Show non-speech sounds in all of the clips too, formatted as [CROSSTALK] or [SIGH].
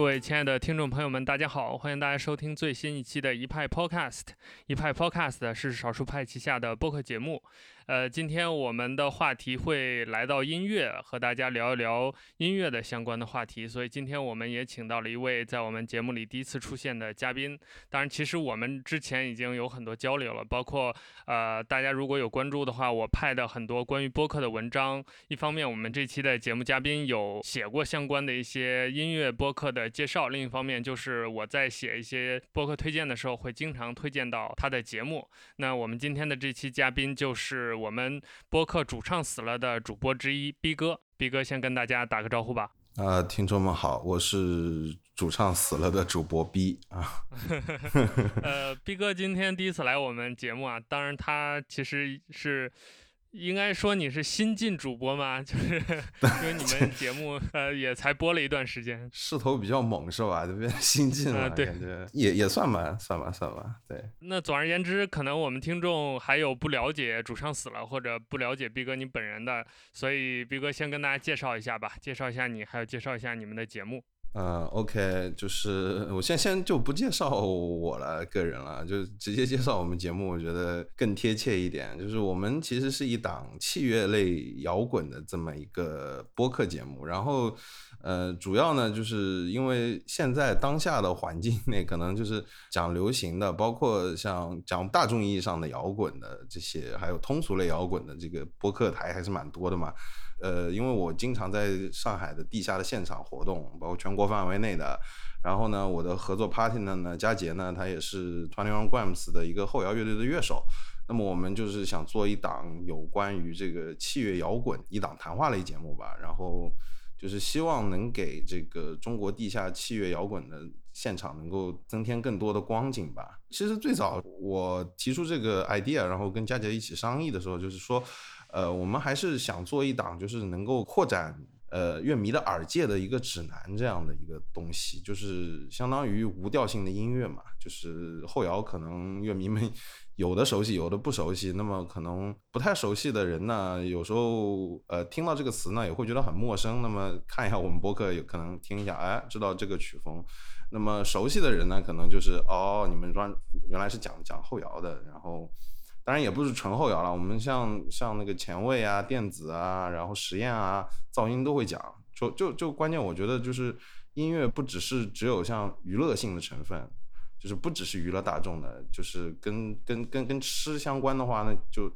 各位亲爱的听众朋友们，大家好！欢迎大家收听最新一期的一派 Podcast。一派 Podcast 是少数派旗下的播客节目。呃，今天我们的话题会来到音乐，和大家聊一聊音乐的相关的话题。所以今天我们也请到了一位在我们节目里第一次出现的嘉宾。当然，其实我们之前已经有很多交流了，包括呃，大家如果有关注的话，我派的很多关于播客的文章。一方面，我们这期的节目嘉宾有写过相关的一些音乐播客的介绍；另一方面，就是我在写一些播客推荐的时候，会经常推荐到他的节目。那我们今天的这期嘉宾就是。我们播客主唱死了的主播之一逼哥，逼哥先跟大家打个招呼吧。呃，听众们好，我是主唱死了的主播逼啊。[LAUGHS] 呃，逼哥今天第一次来我们节目啊，当然他其实是。应该说你是新晋主播吗？[LAUGHS] 就是因为你们节目呃也才播了一段时间，势头比较猛是吧？这边 [LAUGHS] 新晋了，对，也也算吧，算吧，算吧。对。那总而言之，可能我们听众还有不了解主唱死了或者不了解毕哥你本人的，所以毕哥先跟大家介绍一下吧，介绍一下你，还有介绍一下你们的节目。呃，OK，就是我先先就不介绍我了个人了，就直接介绍我们节目，我觉得更贴切一点。就是我们其实是一档器乐类摇滚的这么一个播客节目，然后呃，主要呢就是因为现在当下的环境内，可能就是讲流行的，包括像讲大众意义上的摇滚的这些，还有通俗类摇滚的这个播客台还是蛮多的嘛。呃，因为我经常在上海的地下的现场活动，包括全国范围内的。然后呢，我的合作 partner 呢，佳杰呢，他也是 Twenty One Grams 的一个后摇乐队的乐手。那么我们就是想做一档有关于这个器乐摇滚一档谈话类节目吧。然后就是希望能给这个中国地下器乐摇滚的现场能够增添更多的光景吧。其实最早我提出这个 idea，然后跟佳杰一起商议的时候，就是说。呃，我们还是想做一档，就是能够扩展呃乐迷的耳界的一个指南这样的一个东西，就是相当于无调性的音乐嘛。就是后摇可能乐迷们有的熟悉，有的不熟悉。那么可能不太熟悉的人呢，有时候呃听到这个词呢也会觉得很陌生。那么看一下我们播客，有可能听一下，哎，知道这个曲风。那么熟悉的人呢，可能就是哦，你们专原来是讲讲后摇的，然后。当然也不是纯后摇了，我们像像那个前卫啊、电子啊，然后实验啊、噪音都会讲。就就就关键，我觉得就是音乐不只是只有像娱乐性的成分，就是不只是娱乐大众的，就是跟跟跟跟吃相关的话，那就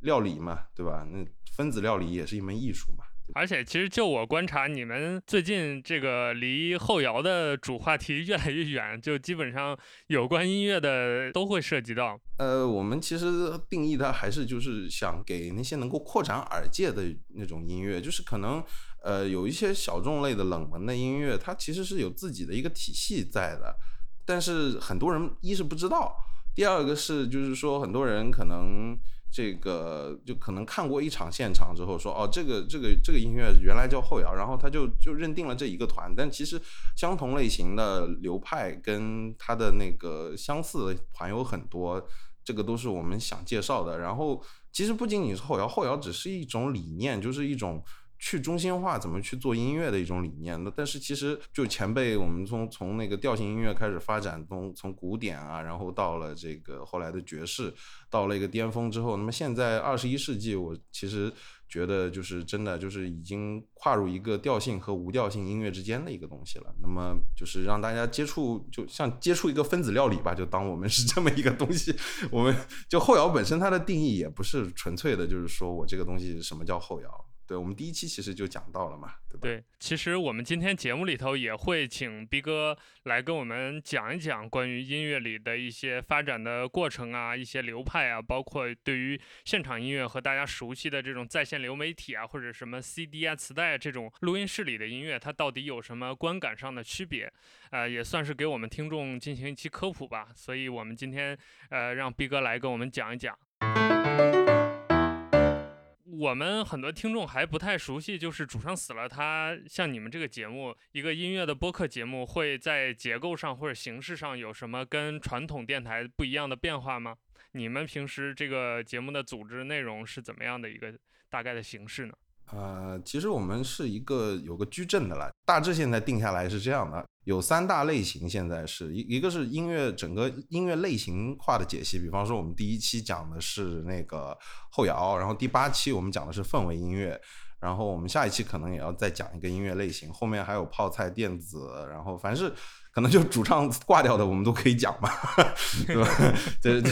料理嘛，对吧？那分子料理也是一门艺术嘛。而且，其实就我观察，你们最近这个离后摇的主话题越来越远，就基本上有关音乐的都会涉及到。呃，我们其实定义它还是就是想给那些能够扩展耳界的那种音乐，就是可能呃有一些小众类的冷门的音乐，它其实是有自己的一个体系在的，但是很多人一是不知道，第二个是就是说很多人可能。这个就可能看过一场现场之后说哦，这个这个这个音乐原来叫后摇，然后他就就认定了这一个团。但其实相同类型的流派跟它的那个相似的团有很多，这个都是我们想介绍的。然后其实不仅仅是后摇，后摇只是一种理念，就是一种。去中心化怎么去做音乐的一种理念那但是其实就前辈，我们从从那个调性音乐开始发展，从从古典啊，然后到了这个后来的爵士，到了一个巅峰之后，那么现在二十一世纪，我其实觉得就是真的就是已经跨入一个调性和无调性音乐之间的一个东西了。那么就是让大家接触，就像接触一个分子料理吧，就当我们是这么一个东西。我们就后摇本身它的定义也不是纯粹的，就是说我这个东西什么叫后摇。对我们第一期其实就讲到了嘛，对吧？对，其实我们今天节目里头也会请逼哥来跟我们讲一讲关于音乐里的一些发展的过程啊，一些流派啊，包括对于现场音乐和大家熟悉的这种在线流媒体啊，或者什么 CD 啊、磁带这种录音室里的音乐，它到底有什么观感上的区别？呃，也算是给我们听众进行一期科普吧。所以我们今天呃让逼哥来跟我们讲一讲。我们很多听众还不太熟悉，就是主唱死了，他像你们这个节目，一个音乐的播客节目，会在结构上或者形式上有什么跟传统电台不一样的变化吗？你们平时这个节目的组织内容是怎么样的一个大概的形式呢？呃，其实我们是一个有个矩阵的了，大致现在定下来是这样的。有三大类型，现在是一一个是音乐整个音乐类型化的解析，比方说我们第一期讲的是那个后摇，然后第八期我们讲的是氛围音乐，然后我们下一期可能也要再讲一个音乐类型，后面还有泡菜电子，然后凡是。可能就主唱挂掉的，我们都可以讲吧，对吧？[LAUGHS] 这这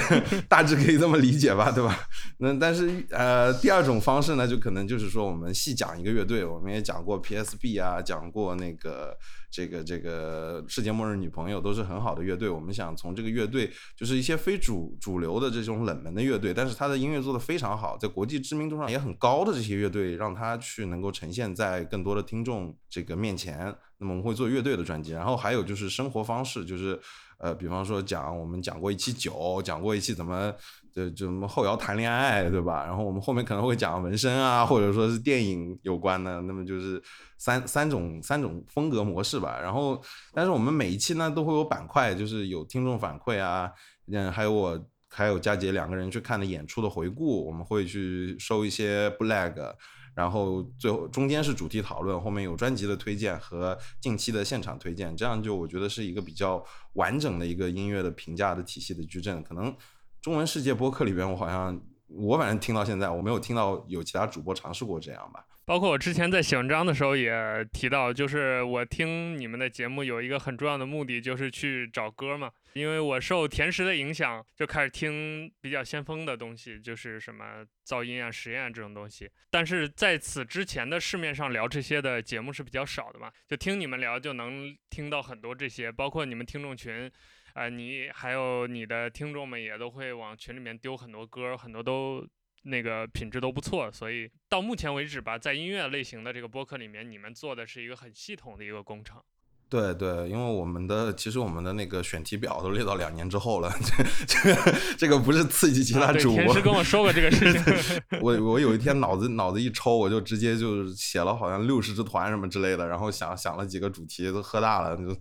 大致可以这么理解吧，对吧？那但是呃，第二种方式呢，就可能就是说，我们细讲一个乐队，我们也讲过 PSB 啊，讲过那个这个这个世界末日女朋友，都是很好的乐队。我们想从这个乐队，就是一些非主主流的这种冷门的乐队，但是他的音乐做得非常好，在国际知名度上也很高的这些乐队，让他去能够呈现在更多的听众这个面前。那么我们会做乐队的专辑，然后还有就是生活方式，就是呃，比方说讲我们讲过一期酒，讲过一期怎么就就什么后摇谈恋爱，对吧？然后我们后面可能会讲纹身啊，或者说是电影有关的，那么就是三三种三种风格模式吧。然后，但是我们每一期呢都会有板块，就是有听众反馈啊，嗯，还有我还有佳杰两个人去看的演出的回顾，我们会去收一些 blag。然后最后中间是主题讨论，后面有专辑的推荐和近期的现场推荐，这样就我觉得是一个比较完整的一个音乐的评价的体系的矩阵。可能中文世界播客里边，我好像我反正听到现在，我没有听到有其他主播尝试过这样吧。包括我之前在写文章的时候也提到，就是我听你们的节目有一个很重要的目的，就是去找歌嘛。因为我受甜食的影响，就开始听比较先锋的东西，就是什么噪音啊、实验啊这种东西。但是在此之前的市面上聊这些的节目是比较少的嘛，就听你们聊就能听到很多这些，包括你们听众群，啊，你还有你的听众们也都会往群里面丢很多歌，很多都。那个品质都不错，所以到目前为止吧，在音乐类型的这个播客里面，你们做的是一个很系统的一个工程。对对，因为我们的其实我们的那个选题表都列到两年之后了，这这个这个不是刺激其他主播。田师跟我说过这个事情。[LAUGHS] 我我有一天脑子脑子一抽，我就直接就写了好像六十支团什么之类的，然后想想了几个主题，都喝大了，就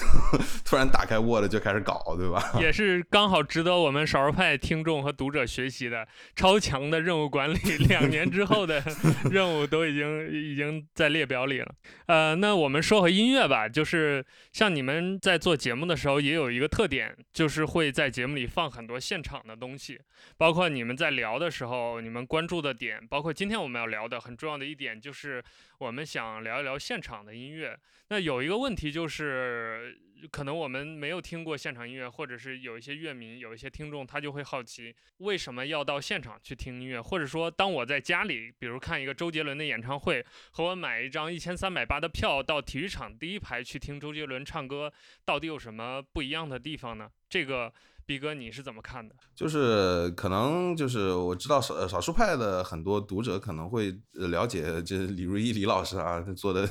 [LAUGHS] 突然打开 Word 就开始搞，对吧？[LAUGHS] 也是刚好值得我们少数派听众和读者学习的超强的任务管理。两年之后的任务都已经已经在列表里了。呃，那我们说回音乐吧，就。是是像你们在做节目的时候，也有一个特点，就是会在节目里放很多现场的东西，包括你们在聊的时候，你们关注的点，包括今天我们要聊的很重要的一点，就是我们想聊一聊现场的音乐。那有一个问题就是。可能我们没有听过现场音乐，或者是有一些乐迷、有一些听众，他就会好奇为什么要到现场去听音乐，或者说，当我在家里，比如看一个周杰伦的演唱会，和我买一张一千三百八的票到体育场第一排去听周杰伦唱歌，到底有什么不一样的地方呢？这个。毕哥，你是怎么看的？就是可能就是我知道少少数派的很多读者可能会了解，就是李如一李老师啊做的，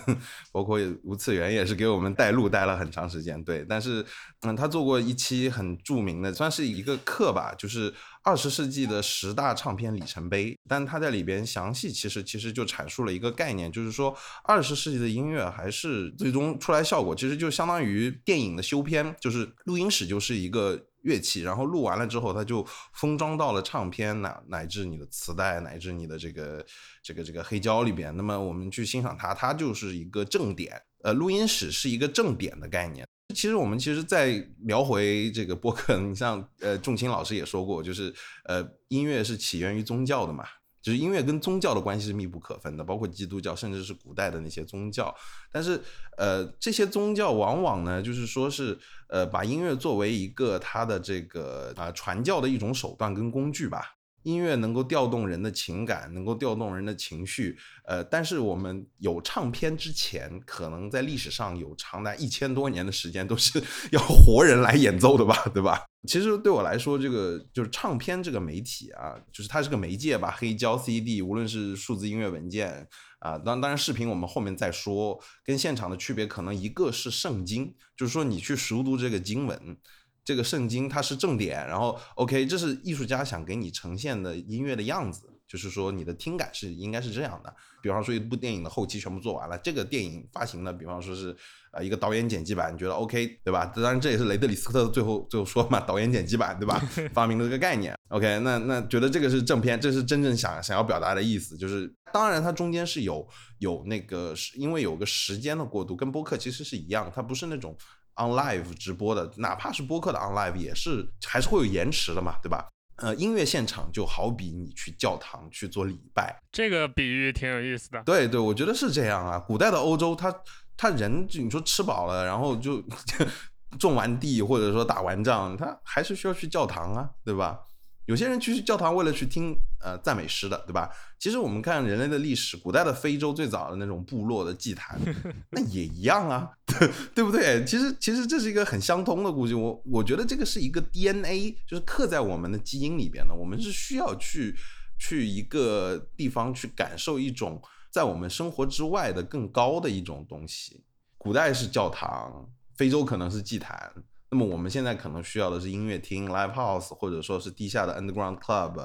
包括吴次元也是给我们带路带了很长时间。对，但是嗯，他做过一期很著名的，算是一个课吧，就是二十世纪的十大唱片里程碑。但他在里边详细其实其实就阐述了一个概念，就是说二十世纪的音乐还是最终出来效果，其实就相当于电影的修片，就是录音室就是一个。乐器，然后录完了之后，它就封装到了唱片乃乃至你的磁带，乃至你的这个这个这个黑胶里边。那么我们去欣赏它，它就是一个正点。呃，录音室是一个正点的概念。其实我们其实，在聊回这个播客，你像呃，仲青老师也说过，就是呃，音乐是起源于宗教的嘛。就是音乐跟宗教的关系是密不可分的，包括基督教，甚至是古代的那些宗教。但是，呃，这些宗教往往呢，就是说是，呃，把音乐作为一个它的这个啊传教的一种手段跟工具吧。音乐能够调动人的情感，能够调动人的情绪，呃，但是我们有唱片之前，可能在历史上有长达一千多年的时间都是 [LAUGHS] 要活人来演奏的吧，对吧？其实对我来说，这个就是唱片这个媒体啊，就是它是个媒介吧，黑胶、CD，无论是数字音乐文件啊，当当然视频我们后面再说，跟现场的区别可能一个是圣经，就是说你去熟读这个经文。这个圣经它是正点，然后 OK，这是艺术家想给你呈现的音乐的样子。就是说你的听感是应该是这样的。比方说一部电影的后期全部做完了，这个电影发行的，比方说是呃一个导演剪辑版，你觉得 OK 对吧？当然这也是雷德里斯科特最后最后说嘛，导演剪辑版对吧？[LAUGHS] 发明的这个概念。OK，那那觉得这个是正片，这是真正想想要表达的意思，就是当然它中间是有有那个是因为有个时间的过渡，跟播客其实是一样，它不是那种 on live 直播的，哪怕是播客的 on live 也是还是会有延迟的嘛，对吧？呃，音乐现场就好比你去教堂去做礼拜，这个比喻挺有意思的。对对，我觉得是这样啊。古代的欧洲，他他人你说吃饱了，然后就 [LAUGHS] 种完地或者说打完仗，他还是需要去教堂啊，对吧？有些人去教堂为了去听呃赞美诗的，对吧？其实我们看人类的历史，古代的非洲最早的那种部落的祭坛，[LAUGHS] 那也一样啊，[LAUGHS] 对不对？其实其实这是一个很相通的故事。我我觉得这个是一个 DNA，就是刻在我们的基因里边的。我们是需要去去一个地方去感受一种在我们生活之外的更高的一种东西。古代是教堂，非洲可能是祭坛。那么我们现在可能需要的是音乐厅 （live house） 或者说是地下的 underground club，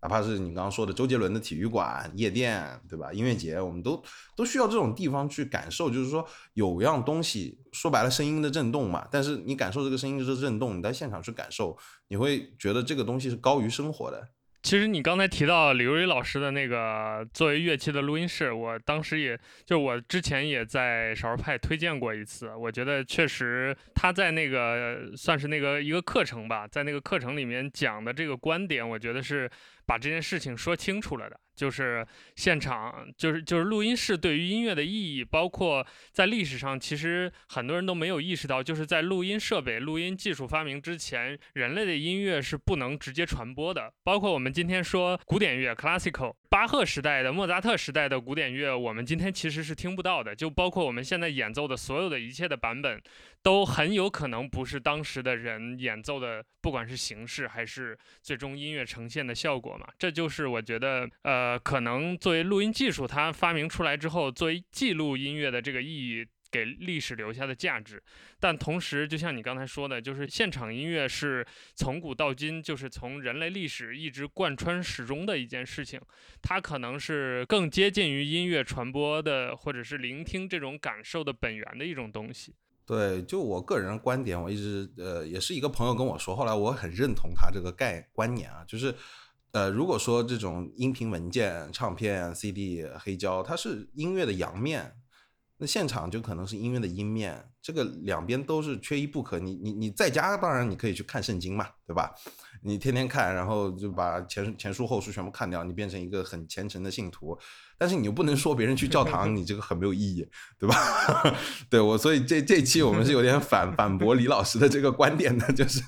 哪怕是你刚刚说的周杰伦的体育馆、夜店，对吧？音乐节，我们都都需要这种地方去感受。就是说，有样东西，说白了，声音的震动嘛。但是你感受这个声音的震动，你在现场去感受，你会觉得这个东西是高于生活的。其实你刚才提到李瑞老师的那个作为乐器的录音室，我当时也就我之前也在少儿派推荐过一次，我觉得确实他在那个算是那个一个课程吧，在那个课程里面讲的这个观点，我觉得是把这件事情说清楚了的。就是现场，就是就是录音室对于音乐的意义，包括在历史上，其实很多人都没有意识到，就是在录音设备、录音技术发明之前，人类的音乐是不能直接传播的。包括我们今天说古典乐 （classical），巴赫时代的、莫扎特时代的古典乐，我们今天其实是听不到的。就包括我们现在演奏的所有的一切的版本。都很有可能不是当时的人演奏的，不管是形式还是最终音乐呈现的效果嘛。这就是我觉得，呃，可能作为录音技术，它发明出来之后，作为记录音乐的这个意义，给历史留下的价值。但同时，就像你刚才说的，就是现场音乐是从古到今，就是从人类历史一直贯穿始终的一件事情。它可能是更接近于音乐传播的，或者是聆听这种感受的本源的一种东西。对，就我个人观点，我一直呃，也是一个朋友跟我说，后来我很认同他这个概观念啊，就是，呃，如果说这种音频文件、唱片、CD、黑胶，它是音乐的阳面，那现场就可能是音乐的阴面，这个两边都是缺一不可。你你你在家当然你可以去看圣经嘛，对吧？你天天看，然后就把前前书后书全部看掉，你变成一个很虔诚的信徒。但是你又不能说别人去教堂，你这个很没有意义，对吧？[LAUGHS] 对我，所以这这期我们是有点反反驳李老师的这个观点的，就是，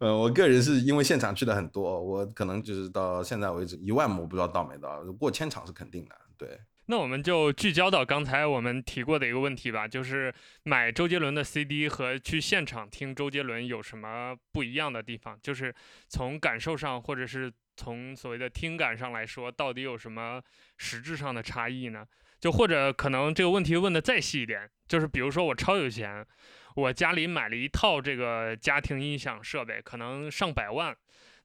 呃，我个人是因为现场去的很多，我可能就是到现在为止一万我不知道到没到，过千场是肯定的。对，那我们就聚焦到刚才我们提过的一个问题吧，就是买周杰伦的 CD 和去现场听周杰伦有什么不一样的地方？就是从感受上，或者是。从所谓的听感上来说，到底有什么实质上的差异呢？就或者可能这个问题问的再细一点，就是比如说我超有钱，我家里买了一套这个家庭音响设备，可能上百万，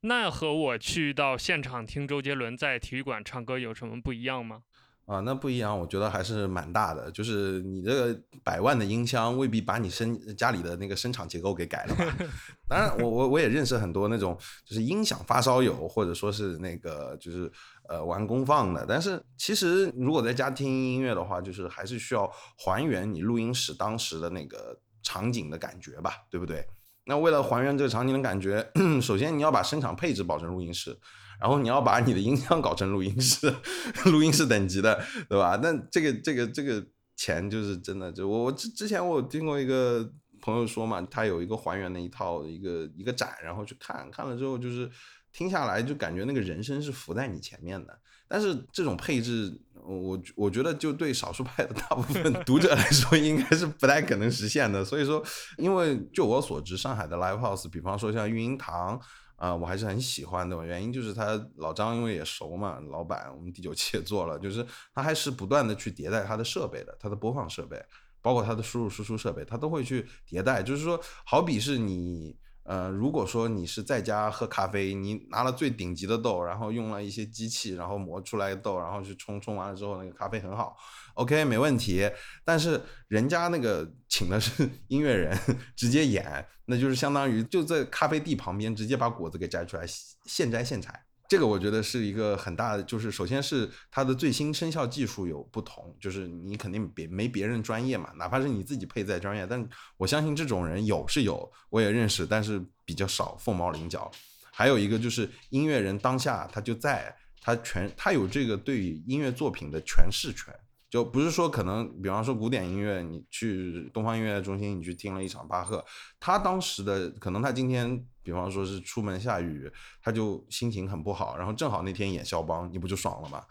那和我去到现场听周杰伦在体育馆唱歌有什么不一样吗？啊，那不一样，我觉得还是蛮大的。就是你这个百万的音箱，未必把你生家里的那个声场结构给改了吧？[LAUGHS] 当然，我我我也认识很多那种就是音响发烧友，或者说是那个就是呃玩功放的。但是其实如果在家听音乐的话，就是还是需要还原你录音室当时的那个场景的感觉吧，对不对？那为了还原这个场景的感觉，[CLEARS THROAT] 首先你要把声场配置保证录音室。然后你要把你的音箱搞成录音室，[LAUGHS] 录音室等级的，对吧？那这个这个这个钱就是真的，就我我之之前我听过一个朋友说嘛，他有一个还原的一套一个一个展，然后去看看了之后，就是听下来就感觉那个人声是浮在你前面的。但是这种配置，我我觉得就对少数派的大部分读者来说，应该是不太可能实现的。所以说，因为就我所知，上海的 live house，比方说像育婴堂。啊，我还是很喜欢的，原因就是他老张因为也熟嘛，老板我们第九期也做了，就是他还是不断的去迭代他的设备的，他的播放设备，包括他的输入输出设备，他都会去迭代。就是说，好比是你呃，如果说你是在家喝咖啡，你拿了最顶级的豆，然后用了一些机器，然后磨出来豆，然后去冲，冲完了之后那个咖啡很好，OK 没问题。但是人家那个请的是 [LAUGHS] 音乐人直接演，那就是相当于就在咖啡地旁边直接把果子给摘出来，现摘现采。这个我觉得是一个很大的，就是首先是它的最新生效技术有不同，就是你肯定别没别人专业嘛，哪怕是你自己配在专业，但我相信这种人有是有，我也认识，但是比较少，凤毛麟角。还有一个就是音乐人当下他就在，他全他有这个对于音乐作品的诠释权。就不是说可能，比方说古典音乐，你去东方音乐中心，你去听了一场巴赫，他当时的可能他今天，比方说是出门下雨，他就心情很不好，然后正好那天演肖邦，你不就爽了吗？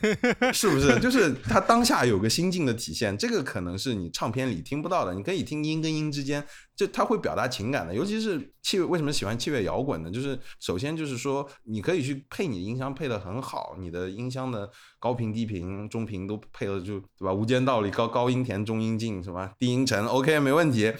[LAUGHS] 是不是？就是他当下有个心境的体现，这个可能是你唱片里听不到的，你可以听音跟音之间。就他会表达情感的，尤其是器为什么喜欢器乐摇滚呢？就是首先就是说，你可以去配你的音箱配的很好，你的音箱的高频、低频、中频都配的就对吧？无间道里高高音甜，中音静，什么低音沉，OK 没问题。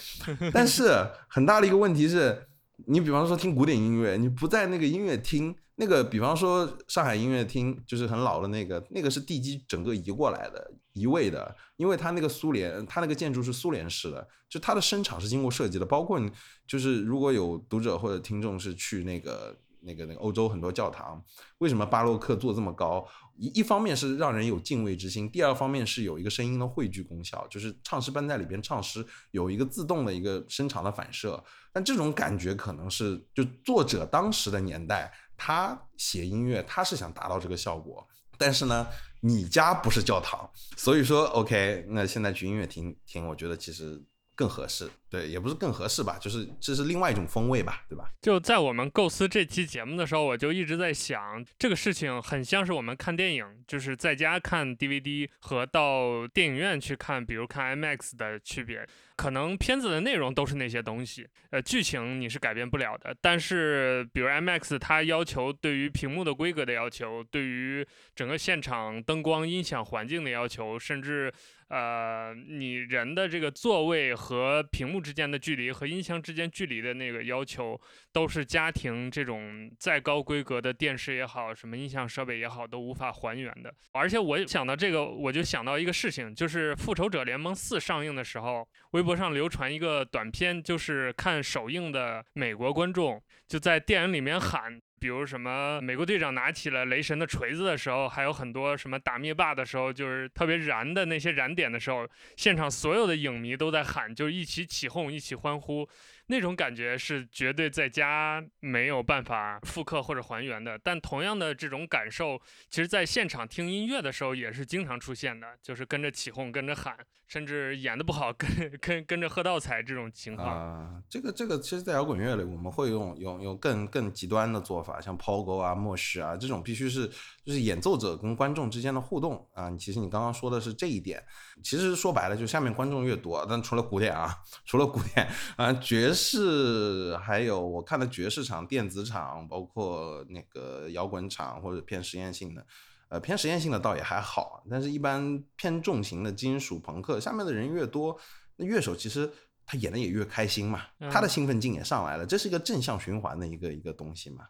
但是很大的一个问题是，你比方说听古典音乐，你不在那个音乐厅。那个，比方说上海音乐厅，就是很老的那个，那个是地基整个移过来的，移位的，因为它那个苏联，它那个建筑是苏联式的，就它的声场是经过设计的，包括你就是如果有读者或者听众是去那个那个那个欧洲很多教堂，为什么巴洛克做这么高？一一方面是让人有敬畏之心，第二方面是有一个声音的汇聚功效，就是唱诗班在里边唱诗有一个自动的一个声场的反射，但这种感觉可能是就作者当时的年代。他写音乐，他是想达到这个效果，但是呢，你家不是教堂，所以说，OK，那现在去音乐厅听，我觉得其实更合适。对，也不是更合适吧，就是这是另外一种风味吧，对吧？就在我们构思这期节目的时候，我就一直在想，这个事情很像是我们看电影，就是在家看 DVD 和到电影院去看，比如看 IMAX 的区别。可能片子的内容都是那些东西，呃，剧情你是改变不了的。但是，比如 IMAX 它要求对于屏幕的规格的要求，对于整个现场灯光、音响环境的要求，甚至呃，你人的这个座位和屏幕。之间的距离和音箱之间距离的那个要求，都是家庭这种再高规格的电视也好，什么音响设备也好，都无法还原的。而且我想到这个，我就想到一个事情，就是《复仇者联盟四》上映的时候，微博上流传一个短片，就是看首映的美国观众就在电影里面喊。比如什么，美国队长拿起了雷神的锤子的时候，还有很多什么打灭霸的时候，就是特别燃的那些燃点的时候，现场所有的影迷都在喊，就一起起哄，一起欢呼。那种感觉是绝对在家没有办法复刻或者还原的，但同样的这种感受，其实在现场听音乐的时候也是经常出现的，就是跟着起哄、跟着喊，甚至演的不好跟跟跟着喝倒彩这种情况。啊，这个这个，其实，在摇滚乐里，我们会用用用更更极端的做法，像抛钩啊、默许啊这种，必须是就是演奏者跟观众之间的互动啊。其实你刚刚说的是这一点，其实说白了，就下面观众越多，但除了古典啊，除了古典啊，爵士还有我看的爵士场、电子场，包括那个摇滚场或者偏实验性的，呃，偏实验性的倒也还好，但是一般偏重型的金属朋克，下面的人越多，那乐手其实他演的也越开心嘛，他的兴奋劲也上来了，这是一个正向循环的一个一个东西嘛，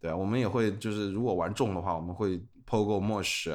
对啊，我们也会就是如果玩重的话，我们会 pogo mosh。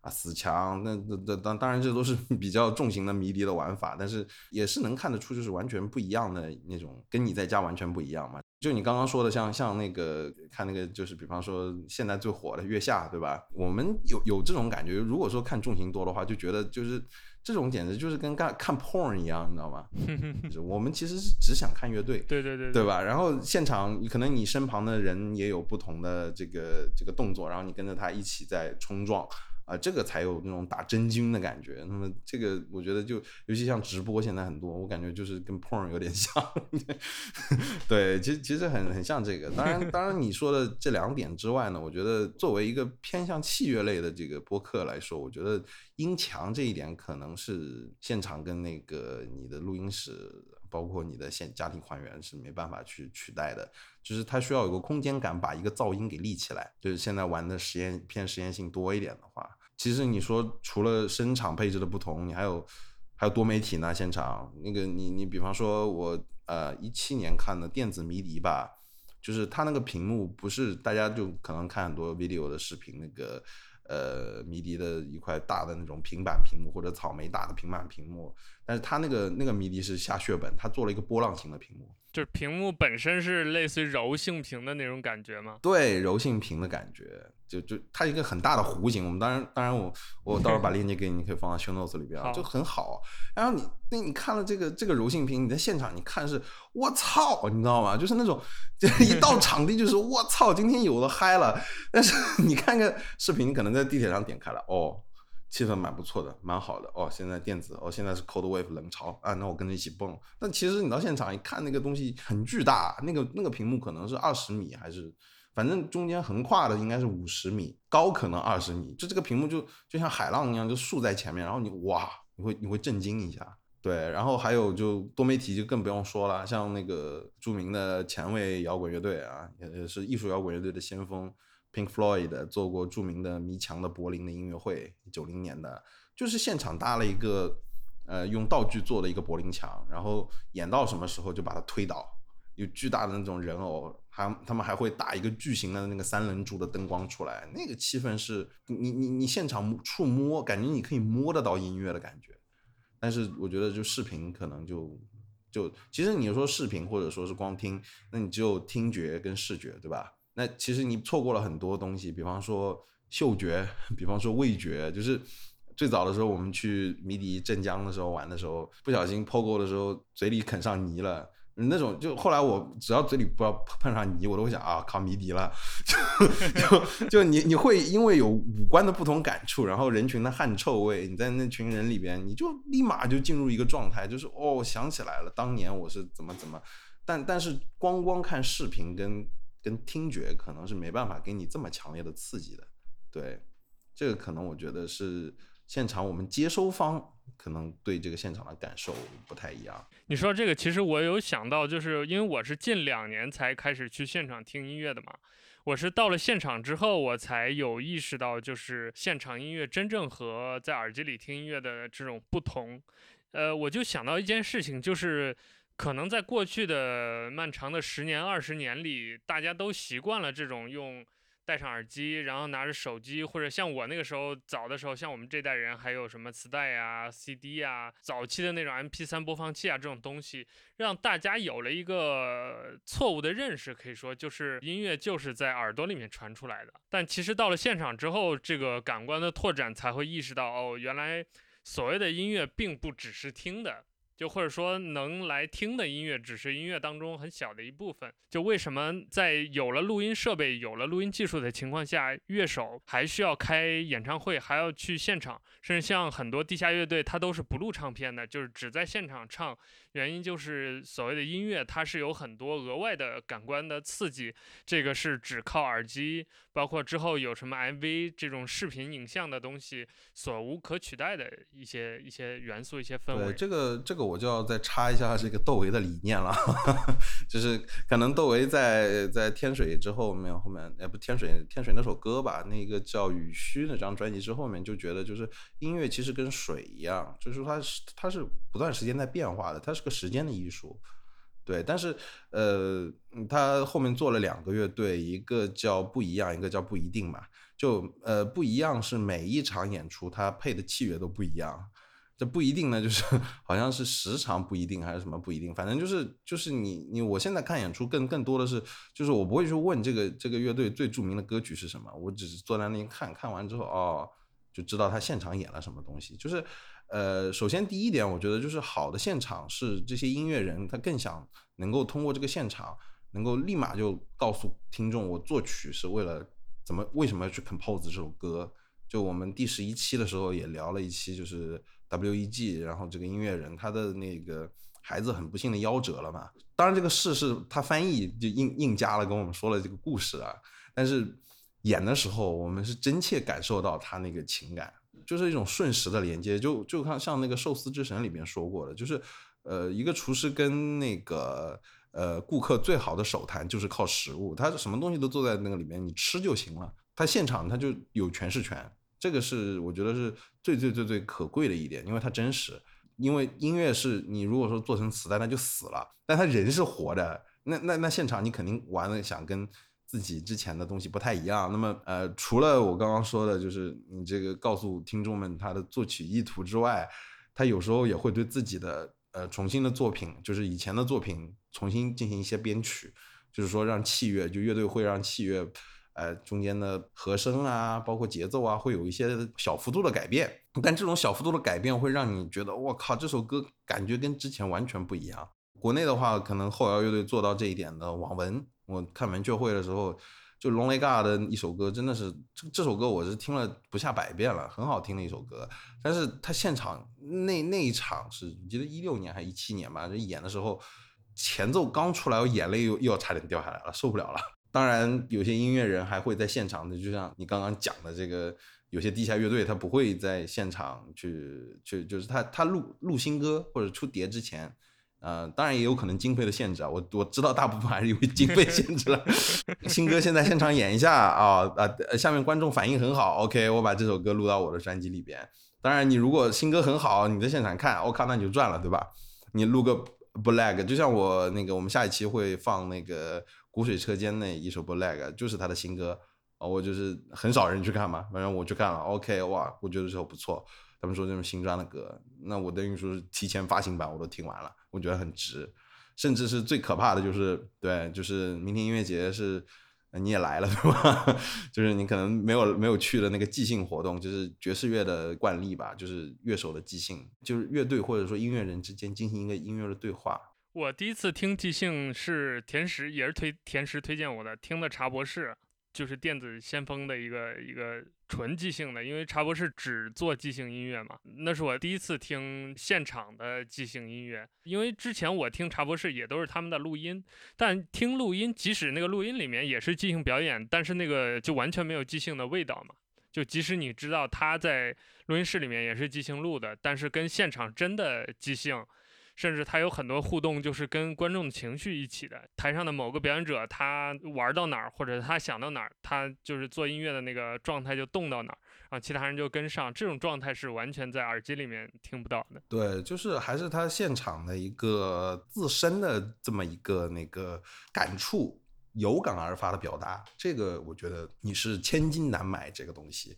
啊，死墙，那那那当当然这都是 [LAUGHS] 比较重型的迷笛的玩法，但是也是能看得出就是完全不一样的那种，跟你在家完全不一样嘛。就你刚刚说的，像像那个看那个，就是比方说现在最火的月下，对吧？我们有有这种感觉，如果说看重型多的话，就觉得就是这种简直就是跟看看 porn 一样，你知道吗？[LAUGHS] 我们其实是只想看乐队，对对对，对吧？然后现场可能你身旁的人也有不同的这个这个动作，然后你跟着他一起在冲撞。啊，这个才有那种打真菌的感觉。那么这个我觉得就，尤其像直播现在很多，我感觉就是跟 porn 有点像。[LAUGHS] 对，其实其实很很像这个。当然，当然你说的这两点之外呢，我觉得作为一个偏向器乐类的这个播客来说，我觉得音墙这一点可能是现场跟那个你的录音室，包括你的现家庭还原是没办法去取代的。就是它需要有个空间感，把一个噪音给立起来。就是现在玩的实验偏实验性多一点的话。其实你说除了声场配置的不同，你还有还有多媒体呢？现场那个你你比方说我呃一七年看的电子迷笛吧，就是它那个屏幕不是大家就可能看很多 video 的视频那个。呃，迷笛的一块大的那种平板屏幕，或者草莓大的平板屏幕，但是它那个那个迷笛是下血本，它做了一个波浪形的屏幕，就是屏幕本身是类似于柔性屏的那种感觉吗？对，柔性屏的感觉。就就它一个很大的弧形，我们当然当然我我到时候把链接给你，你可以放到 show notes 里边啊，就很好。然后你那你看了这个这个柔性屏，你在现场你看是我操，你知道吗？就是那种就一到场地就是我操，今天有的嗨了。但是 [LAUGHS] 你看个视频，你可能在地铁上点开了，哦，气氛蛮不错的，蛮好的。哦，现在电子，哦，现在是 cold wave 冷潮啊，那我跟着一起蹦。但其实你到现场一看，那个东西很巨大，那个那个屏幕可能是二十米还是。反正中间横跨的应该是五十米，高可能二十米，就这个屏幕就就像海浪一样，就竖在前面，然后你哇，你会你会震惊一下，对，然后还有就多媒体就更不用说了，像那个著名的前卫摇滚乐队啊，也是艺术摇滚乐队的先锋，Pink Floyd 做过著名的迷墙的柏林的音乐会，九零年的，就是现场搭了一个呃用道具做的一个柏林墙，然后演到什么时候就把它推倒，有巨大的那种人偶。还他们还会打一个巨型的那个三棱柱的灯光出来，那个气氛是你你你现场触摸，感觉你可以摸得到音乐的感觉。但是我觉得就视频可能就就其实你说视频或者说是光听，那你只有听觉跟视觉，对吧？那其实你错过了很多东西，比方说嗅觉，比方说味觉。就是最早的时候我们去迷笛镇江的时候玩的时候，不小心 POGO 的时候嘴里啃上泥了。那种就后来我只要嘴里不要碰上泥，我都会想啊，靠迷笛了，[LAUGHS] 就就就你你会因为有五官的不同感触，然后人群的汗臭味，你在那群人里边，你就立马就进入一个状态，就是哦想起来了，当年我是怎么怎么，但但是光光看视频跟跟听觉可能是没办法给你这么强烈的刺激的，对，这个可能我觉得是现场我们接收方。可能对这个现场的感受不太一样。你说这个，其实我有想到，就是因为我是近两年才开始去现场听音乐的嘛。我是到了现场之后，我才有意识到，就是现场音乐真正和在耳机里听音乐的这种不同。呃，我就想到一件事情，就是可能在过去的漫长的十年、二十年里，大家都习惯了这种用。戴上耳机，然后拿着手机，或者像我那个时候早的时候，像我们这代人，还有什么磁带呀、CD 呀，早期的那种 MP3 播放器啊，这种东西，让大家有了一个错误的认识，可以说就是音乐就是在耳朵里面传出来的。但其实到了现场之后，这个感官的拓展才会意识到，哦，原来所谓的音乐并不只是听的。就或者说能来听的音乐，只是音乐当中很小的一部分。就为什么在有了录音设备、有了录音技术的情况下，乐手还需要开演唱会，还要去现场，甚至像很多地下乐队，它都是不录唱片的，就是只在现场唱。原因就是所谓的音乐，它是有很多额外的感官的刺激，这个是只靠耳机，包括之后有什么 MV 这种视频影像的东西所无可取代的一些一些元素、一些氛围。对，这个这个我就要再插一下这个窦唯的理念了，[LAUGHS] 就是可能窦唯在在天水之后面后面，哎不天水天水那首歌吧，那个叫雨虚那张专辑之后面就觉得就是音乐其实跟水一样，就是它是它是不断时间在变化的，它。是个时间的艺术，对，但是呃，他后面做了两个乐队，一个叫不一样，一个叫不一定嘛。就呃不一样是每一场演出他配的器乐都不一样，这不一定呢，就是 [LAUGHS] 好像是时长不一定还是什么不一定，反正就是就是你你我现在看演出更更多的是，就是我不会去问这个这个乐队最著名的歌曲是什么，我只是坐在那里看看完之后哦，就知道他现场演了什么东西，就是。呃，首先第一点，我觉得就是好的现场是这些音乐人他更想能够通过这个现场，能够立马就告诉听众，我作曲是为了怎么为什么要去 compose 这首歌。就我们第十一期的时候也聊了一期，就是 W.E.G，然后这个音乐人他的那个孩子很不幸的夭折了嘛。当然这个事是他翻译就硬硬加了跟我们说了这个故事啊，但是演的时候我们是真切感受到他那个情感。就是一种瞬时的连接，就就看像那个寿司之神里面说过的，就是呃一个厨师跟那个呃顾客最好的手谈就是靠食物，他什么东西都坐在那个里面，你吃就行了，他现场他就有诠释权，这个是我觉得是最最最最可贵的一点，因为它真实。因为音乐是你如果说做成磁带，那就死了，但他人是活的，那那那现场你肯定玩的想跟自己之前的东西不太一样。那么呃，除了我刚刚说的，就是你这个告诉听众们他的作曲意图之外，他有时候也会对自己的呃重新的作品，就是以前的作品重新进行一些编曲，就是说让器乐，就乐队会让器乐。呃，中间的和声啊，包括节奏啊，会有一些小幅度的改变。但这种小幅度的改变会让你觉得，我靠，这首歌感觉跟之前完全不一样。国内的话，可能后摇乐队做到这一点的。网文，我看门雀会的时候，就 Lonely God 的一首歌，真的是这这首歌我是听了不下百遍了，很好听的一首歌。但是他现场那那一场是，记得一六年还是一七年吧，就演的时候，前奏刚出来，我眼泪又又要差点掉下来了，受不了了。当然，有些音乐人还会在现场的，就像你刚刚讲的这个，有些地下乐队他不会在现场去去，就是他他录录新歌或者出碟之前，呃，当然也有可能经费的限制啊，我我知道大部分还是因为经费限制了。[LAUGHS] 新歌现在现场演一下啊啊，下面观众反应很好，OK，我把这首歌录到我的专辑里边。当然，你如果新歌很好，你在现场看，我靠，那你就赚了，对吧？你录个 Black，就像我那个，我们下一期会放那个。古水车间那一首《Black》就是他的新歌啊，我就是很少人去看嘛，反正我去看了，OK，哇，我觉得这首不错。他们说这种新专的歌，那我等于说是提前发行版我都听完了，我觉得很值。甚至是最可怕的就是，对，就是明天音乐节是你也来了 [LAUGHS] 对吧？就是你可能没有没有去的那个即兴活动，就是爵士乐的惯例吧，就是乐手的即兴，就是乐队或者说音乐人之间进行一个音乐的对话。我第一次听即兴是田石，也是推田石推荐我的，听的茶博士，就是电子先锋的一个一个纯即兴的，因为茶博士只做即兴音乐嘛，那是我第一次听现场的即兴音乐，因为之前我听茶博士也都是他们的录音，但听录音，即使那个录音里面也是即兴表演，但是那个就完全没有即兴的味道嘛，就即使你知道他在录音室里面也是即兴录的，但是跟现场真的即兴。甚至他有很多互动，就是跟观众的情绪一起的。台上的某个表演者，他玩到哪儿，或者他想到哪儿，他就是做音乐的那个状态就动到哪儿，然后其他人就跟上。这种状态是完全在耳机里面听不到的。对，就是还是他现场的一个自身的这么一个那个感触，有感而发的表达。这个我觉得你是千金难买这个东西。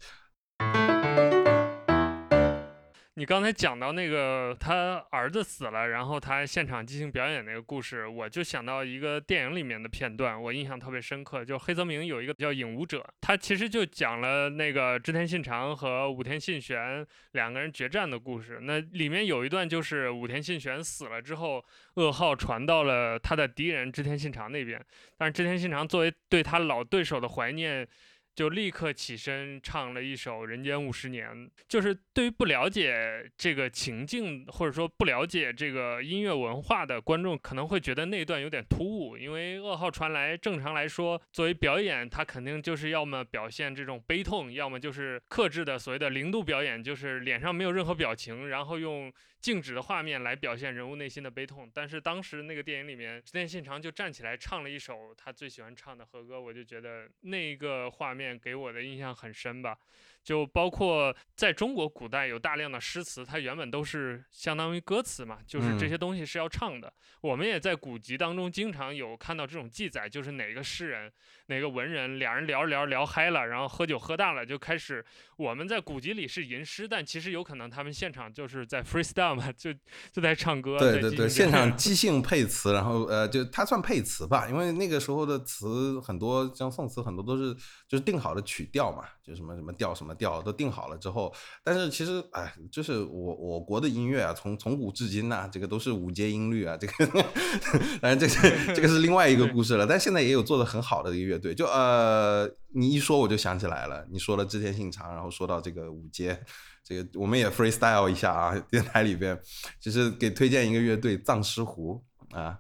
你刚才讲到那个他儿子死了，然后他现场进行表演那个故事，我就想到一个电影里面的片段，我印象特别深刻。就黑泽明有一个叫《影舞者》，他其实就讲了那个织田信长和武田信玄两个人决战的故事。那里面有一段就是武田信玄死了之后，噩耗传到了他的敌人织田信长那边，但是织田信长作为对他老对手的怀念。就立刻起身唱了一首《人间五十年》，就是对于不了解这个情境或者说不了解这个音乐文化的观众，可能会觉得那段有点突兀，因为噩耗传来，正常来说作为表演，他肯定就是要么表现这种悲痛，要么就是克制的所谓的零度表演，就是脸上没有任何表情，然后用。静止的画面来表现人物内心的悲痛，但是当时那个电影里面，织田信长就站起来唱了一首他最喜欢唱的和歌，我就觉得那个画面给我的印象很深吧。就包括在中国古代有大量的诗词，它原本都是相当于歌词嘛，就是这些东西是要唱的。我们也在古籍当中经常有看到这种记载，就是哪个诗人、哪个文人，俩人聊着聊聊嗨了，然后喝酒喝大了，就开始。我们在古籍里是吟诗，但其实有可能他们现场就是在 freestyle 嘛，就就在唱歌。对对对，现场 [LAUGHS] 即兴配词，然后呃，就他算配词吧，因为那个时候的词很多，像宋词很多都是就是定好的曲调嘛，就什么什么调什调都定好了之后，但是其实哎，就是我我国的音乐啊，从从古至今呐，这个都是五阶音律啊，这个 [LAUGHS] 当然这个这个是另外一个故事了，但现在也有做的很好的一个乐队，就呃。你一说我就想起来了，你说了织田信长，然后说到这个五阶，这个我们也 freestyle 一下啊，[LAUGHS] 电台里边就是给推荐一个乐队藏尸湖啊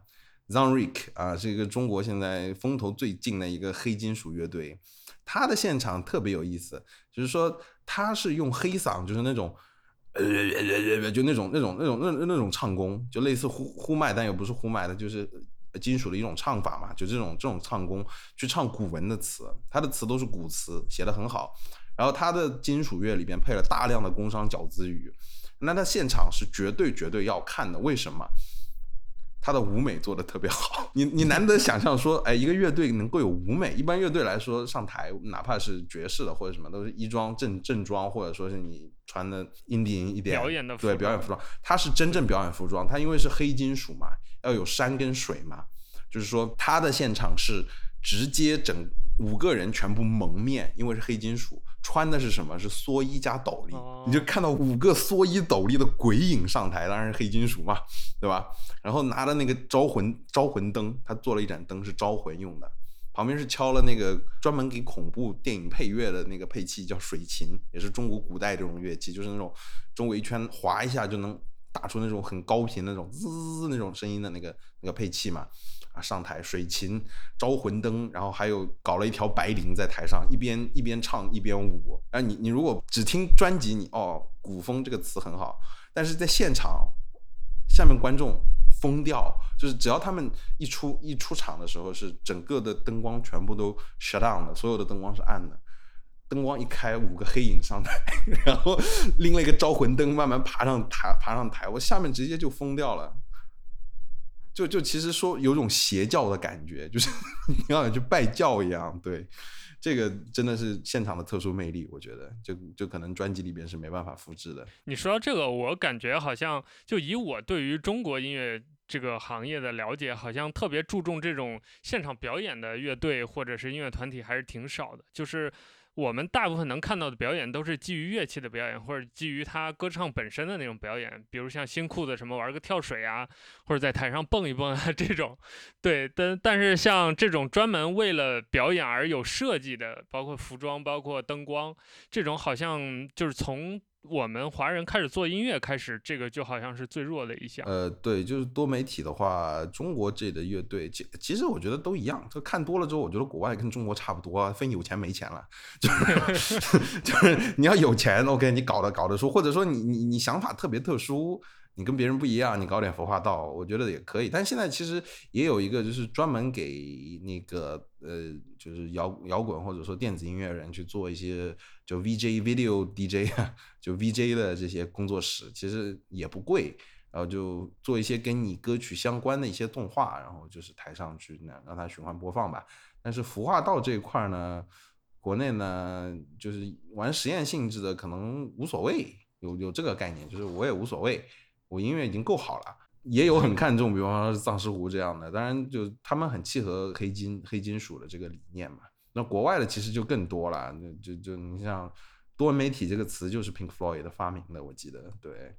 ，Zonrik 啊，是一个中国现在风头最劲的一个黑金属乐队，他的现场特别有意思，就是说他是用黑嗓，就是那种呃就那种那种那种那那种唱功，就类似呼呼麦，但又不是呼麦的，就是。金属的一种唱法嘛，就这种这种唱功去唱古文的词，他的词都是古词，写的很好。然后他的金属乐里边配了大量的工商角徵语，那他现场是绝对绝对要看的。为什么？他的舞美做的特别好，[LAUGHS] 你你难得想象说，哎，一个乐队能够有舞美。一般乐队来说上台，哪怕是爵士的或者什么，都是衣装正正装，或者说是你穿的 indie 一点表演的对表演服装，它是真正表演服装。它因为是黑金属嘛，要有山跟水嘛，就是说他的现场是直接整五个人全部蒙面，因为是黑金属。穿的是什么？是蓑衣加斗笠，你就看到五个蓑衣斗笠的鬼影上台，当然是黑金属嘛，对吧？然后拿着那个招魂招魂灯，他做了一盏灯是招魂用的，旁边是敲了那个专门给恐怖电影配乐的那个配器，叫水琴，也是中国古代这种乐器，就是那种周围一圈划一下就能打出那种很高频那种滋滋那种声音的那个那个配器嘛。啊，上台水琴、招魂灯，然后还有搞了一条白绫在台上，一边一边唱一边舞。啊，你你如果只听专辑，你哦，古风这个词很好，但是在现场，下面观众疯掉，就是只要他们一出一出场的时候，是整个的灯光全部都 shut down 的，所有的灯光是暗的，灯光一开，五个黑影上台，[LAUGHS] 然后拎了一个招魂灯慢慢爬上台，爬上台，我下面直接就疯掉了。就就其实说有种邪教的感觉，就是 [LAUGHS] 你要去拜教一样。对，这个真的是现场的特殊魅力，我觉得就就可能专辑里边是没办法复制的。你说到这个，我感觉好像就以我对于中国音乐这个行业的了解，好像特别注重这种现场表演的乐队或者是音乐团体还是挺少的，就是。我们大部分能看到的表演都是基于乐器的表演，或者基于他歌唱本身的那种表演，比如像新裤子什么玩个跳水啊，或者在台上蹦一蹦啊 [LAUGHS] 这种。对，但但是像这种专门为了表演而有设计的，包括服装、包括灯光，这种好像就是从。我们华人开始做音乐，开始这个就好像是最弱的一项。呃，对，就是多媒体的话，中国这里的乐队，其其实我觉得都一样。就看多了之后，我觉得国外跟中国差不多，分有钱没钱了。就是 [LAUGHS] 就是你要有钱，OK，你搞得搞得出，或者说你你你想法特别特殊。你跟别人不一样，你搞点佛化道，我觉得也可以。但现在其实也有一个，就是专门给那个呃，就是摇摇滚或者说电子音乐人去做一些就 VJ Video DJ 啊，就 VJ 的这些工作室，其实也不贵。然后就做一些跟你歌曲相关的一些动画，然后就是台上去那让它循环播放吧。但是服化道这一块呢，国内呢就是玩实验性质的，可能无所谓，有有这个概念，就是我也无所谓。我音乐已经够好了，也有很看重，比方说藏尸湖这样的，当然就他们很契合黑金黑金属的这个理念嘛。那国外的其实就更多了，就就你像多媒体这个词就是 Pink Floyd 的发明的，我记得对。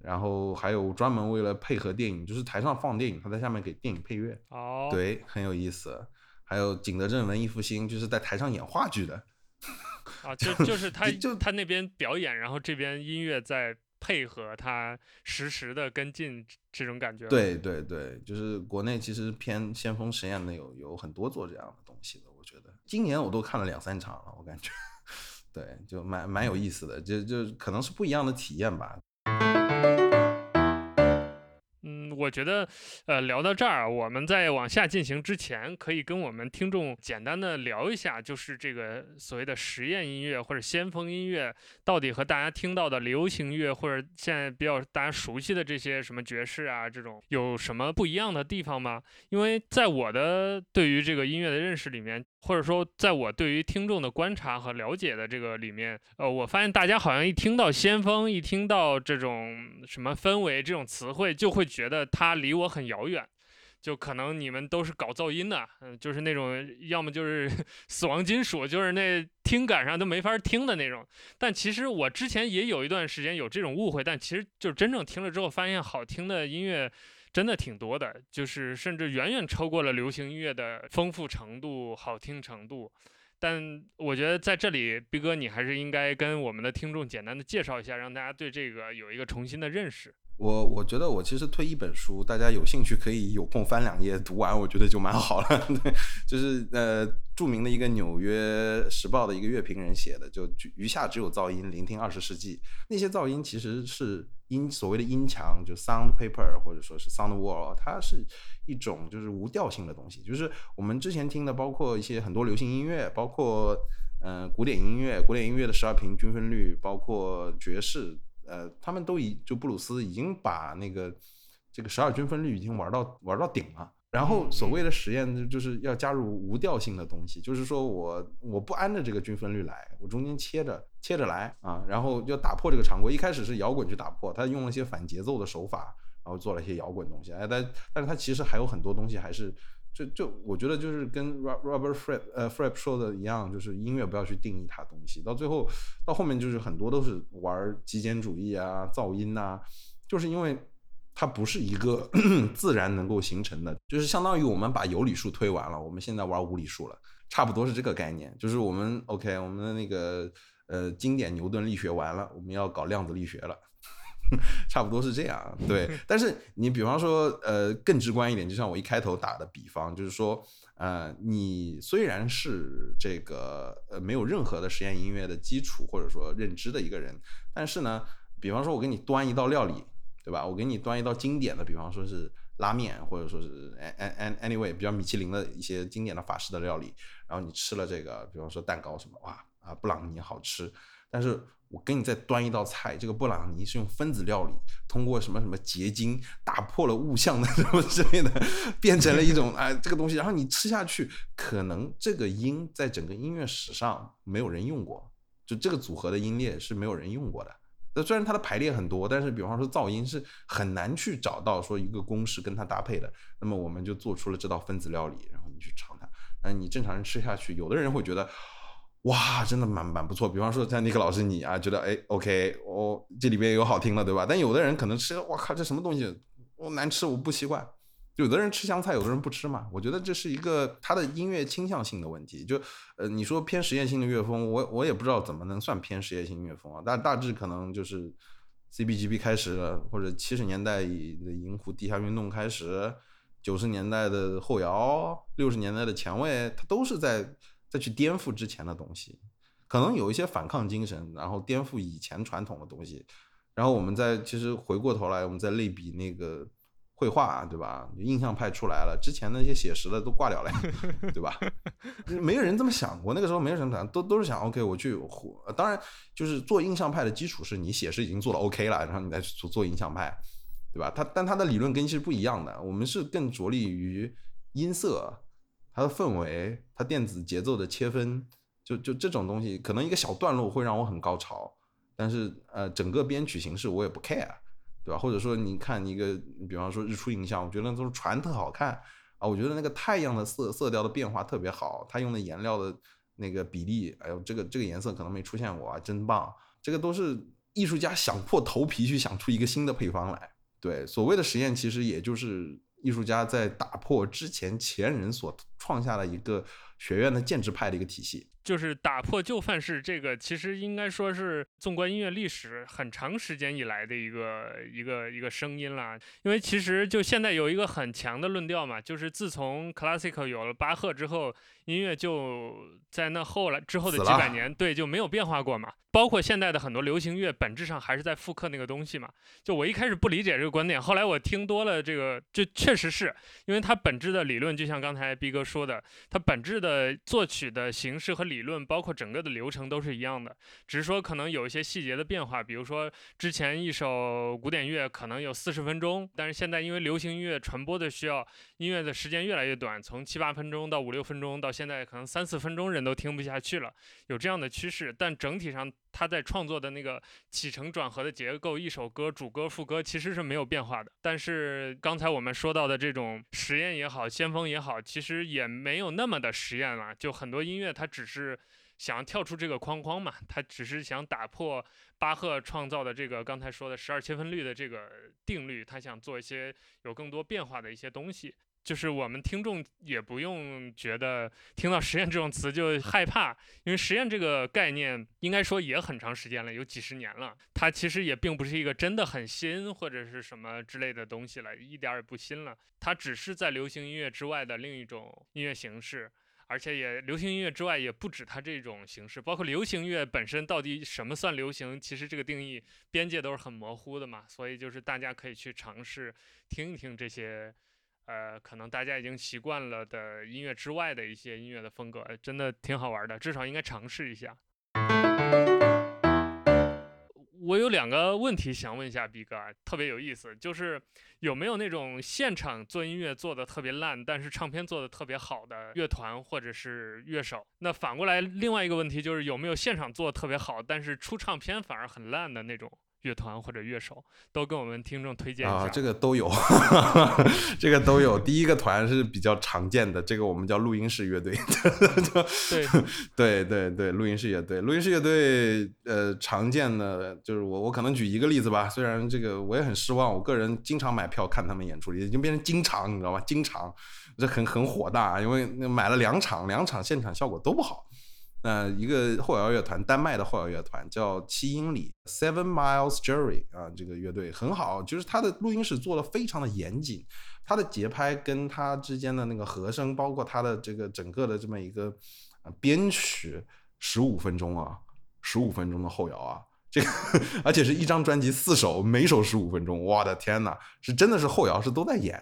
然后还有专门为了配合电影，就是台上放电影，他在下面给电影配乐，哦，对，很有意思。还有景德镇文艺复兴，就是在台上演话剧的，啊，就就是他 [LAUGHS] 就他那边表演，然后这边音乐在。配合他实时的跟进这种感觉，对对对，就是国内其实偏先锋实验的有有很多做这样的东西的，我觉得。今年我都看了两三场了，我感觉，[LAUGHS] 对，就蛮蛮有意思的，就就可能是不一样的体验吧。我觉得，呃，聊到这儿，我们在往下进行之前，可以跟我们听众简单的聊一下，就是这个所谓的实验音乐或者先锋音乐，到底和大家听到的流行乐或者现在比较大家熟悉的这些什么爵士啊这种有什么不一样的地方吗？因为在我的对于这个音乐的认识里面。或者说，在我对于听众的观察和了解的这个里面，呃，我发现大家好像一听到先锋，一听到这种什么氛围这种词汇，就会觉得它离我很遥远。就可能你们都是搞噪音的，嗯，就是那种要么就是 [LAUGHS] 死亡金属，就是那听感上都没法听的那种。但其实我之前也有一段时间有这种误会，但其实就真正听了之后，发现好听的音乐。真的挺多的，就是甚至远远超过了流行音乐的丰富程度、好听程度。但我觉得在这里，逼哥你还是应该跟我们的听众简单的介绍一下，让大家对这个有一个重新的认识。我我觉得我其实推一本书，大家有兴趣可以有空翻两页读完，我觉得就蛮好了。[LAUGHS] 对，就是呃著名的一个《纽约时报》的一个乐评人写的，就余下只有噪音，聆听二十世纪。那些噪音其实是音所谓的音墙，就 sound paper 或者说是 sound wall，它是一种就是无调性的东西。就是我们之前听的，包括一些很多流行音乐，包括嗯古典音乐，古典音乐的十二平均分律，包括爵士。呃，他们都已就布鲁斯已经把那个这个十二均分律已经玩到玩到顶了。然后所谓的实验就是要加入无调性的东西，就是说我我不按着这个均分律来，我中间切着切着来啊，然后要打破这个常规。一开始是摇滚去打破，他用了一些反节奏的手法，然后做了一些摇滚东西。哎，但但是他其实还有很多东西还是就就我觉得就是跟 Robert Fripp 呃 Fripp 说的一样，就是音乐不要去定义它东西，到最后到后面就是很多都是玩极简主义啊、噪音呐，就是因为。它不是一个 [COUGHS] 自然能够形成的，就是相当于我们把有理数推完了，我们现在玩无理数了，差不多是这个概念。就是我们 OK，我们的那个呃经典牛顿力学完了，我们要搞量子力学了，[LAUGHS] 差不多是这样。对，[LAUGHS] 但是你比方说呃更直观一点，就像我一开头打的比方，就是说呃你虽然是这个呃没有任何的实验音乐的基础或者说认知的一个人，但是呢，比方说我给你端一道料理。对吧？我给你端一道经典的，比方说是拉面，或者说是 an an anyway 比较米其林的一些经典的法式的料理，然后你吃了这个，比方说蛋糕什么，哇啊布朗尼好吃。但是我给你再端一道菜，这个布朗尼是用分子料理，通过什么什么结晶打破了物象的什么之类的，变成了一种哎这个东西，然后你吃下去，可能这个音在整个音乐史上没有人用过，就这个组合的音列是没有人用过的。那虽然它的排列很多，但是比方说噪音是很难去找到说一个公式跟它搭配的。那么我们就做出了这道分子料理，然后你去尝它。那你正常人吃下去，有的人会觉得，哇，真的蛮蛮不错。比方说像尼克老师你啊，觉得哎，OK，我这里边有好听的，对吧？但有的人可能吃，我靠，这什么东西，我难吃，我不习惯。有的人吃香菜，有的人不吃嘛。我觉得这是一个他的音乐倾向性的问题。就呃，你说偏实验性的乐风，我我也不知道怎么能算偏实验性乐风啊。大大致可能就是 CBGB 开始，或者七十年代的银湖地下运动开始，九十年代的后摇，六十年代的前卫，它都是在再去颠覆之前的东西。可能有一些反抗精神，然后颠覆以前传统的东西。然后我们再其实回过头来，我们再类比那个。绘画啊对吧？印象派出来了，之前那些写实的都挂掉了，[LAUGHS] 对吧？[LAUGHS] 没有人这么想过，那个时候没有人想，都都是想 OK，我去。当然，就是做印象派的基础是你写实已经做了 OK 了，然后你再去做做印象派，对吧？他但他的理论根基是不一样的。我们是更着力于音色、它的氛围、它电子节奏的切分，就就这种东西，可能一个小段落会让我很高潮，但是呃，整个编曲形式我也不 care。对吧？或者说，你看一个，比方说日出影像，我觉得都是船特好看啊。我觉得那个太阳的色色调的变化特别好，它用的颜料的那个比例，哎呦，这个这个颜色可能没出现过啊，真棒！这个都是艺术家想破头皮去想出一个新的配方来。对，所谓的实验，其实也就是艺术家在打破之前前人所创下的一个学院的建制派的一个体系。就是打破旧范式，这个其实应该说是纵观音乐历史很长时间以来的一个一个一个声音了。因为其实就现在有一个很强的论调嘛，就是自从 classical 有了巴赫之后，音乐就在那后来之后的几百年，对就没有变化过嘛。包括现在的很多流行乐，本质上还是在复刻那个东西嘛。就我一开始不理解这个观点，后来我听多了，这个就确实是因为它本质的理论，就像刚才逼哥说的，它本质的作曲的形式和。理论包括整个的流程都是一样的，只是说可能有一些细节的变化。比如说之前一首古典乐可能有四十分钟，但是现在因为流行音乐传播的需要，音乐的时间越来越短，从七八分钟到五六分钟，到现在可能三四分钟人都听不下去了，有这样的趋势。但整体上他在创作的那个起承转合的结构，一首歌主歌副歌其实是没有变化的。但是刚才我们说到的这种实验也好，先锋也好，其实也没有那么的实验了。就很多音乐它只是。想跳出这个框框嘛？他只是想打破巴赫创造的这个刚才说的十二切分律的这个定律，他想做一些有更多变化的一些东西。就是我们听众也不用觉得听到实验这种词就害怕，因为实验这个概念应该说也很长时间了，有几十年了。它其实也并不是一个真的很新或者是什么之类的东西了，一点也不新了。它只是在流行音乐之外的另一种音乐形式。而且也流行音乐之外，也不止它这种形式，包括流行乐本身到底什么算流行，其实这个定义边界都是很模糊的嘛。所以就是大家可以去尝试听一听这些，呃，可能大家已经习惯了的音乐之外的一些音乐的风格，真的挺好玩的，至少应该尝试一下。我有两个问题想问一下毕哥，特别有意思，就是有没有那种现场做音乐做的特别烂，但是唱片做的特别好的乐团或者是乐手？那反过来，另外一个问题就是有没有现场做的特别好，但是出唱片反而很烂的那种？乐团或者乐手都跟我们听众推荐一下。啊，这个都有，[LAUGHS] 这个都有。第一个团是比较常见的，这个我们叫录音室乐队。[LAUGHS] 对对对对，录音室乐队，录音室乐队，呃，常见的就是我我可能举一个例子吧。虽然这个我也很失望，我个人经常买票看他们演出，已经变成经常，你知道吗？经常，这很很火大，因为买了两场，两场现场效果都不好。那一个后摇乐团，丹麦的后摇乐团叫七英里 （Seven Miles Jury） 啊，这个乐队很好，就是它的录音室做的非常的严谨，它的节拍跟它之间的那个和声，包括它的这个整个的这么一个编曲，十五分钟啊，十五分钟的后摇啊，这个而且是一张专辑四首，每首十五分钟，我的天呐，是真的是后摇是都在演，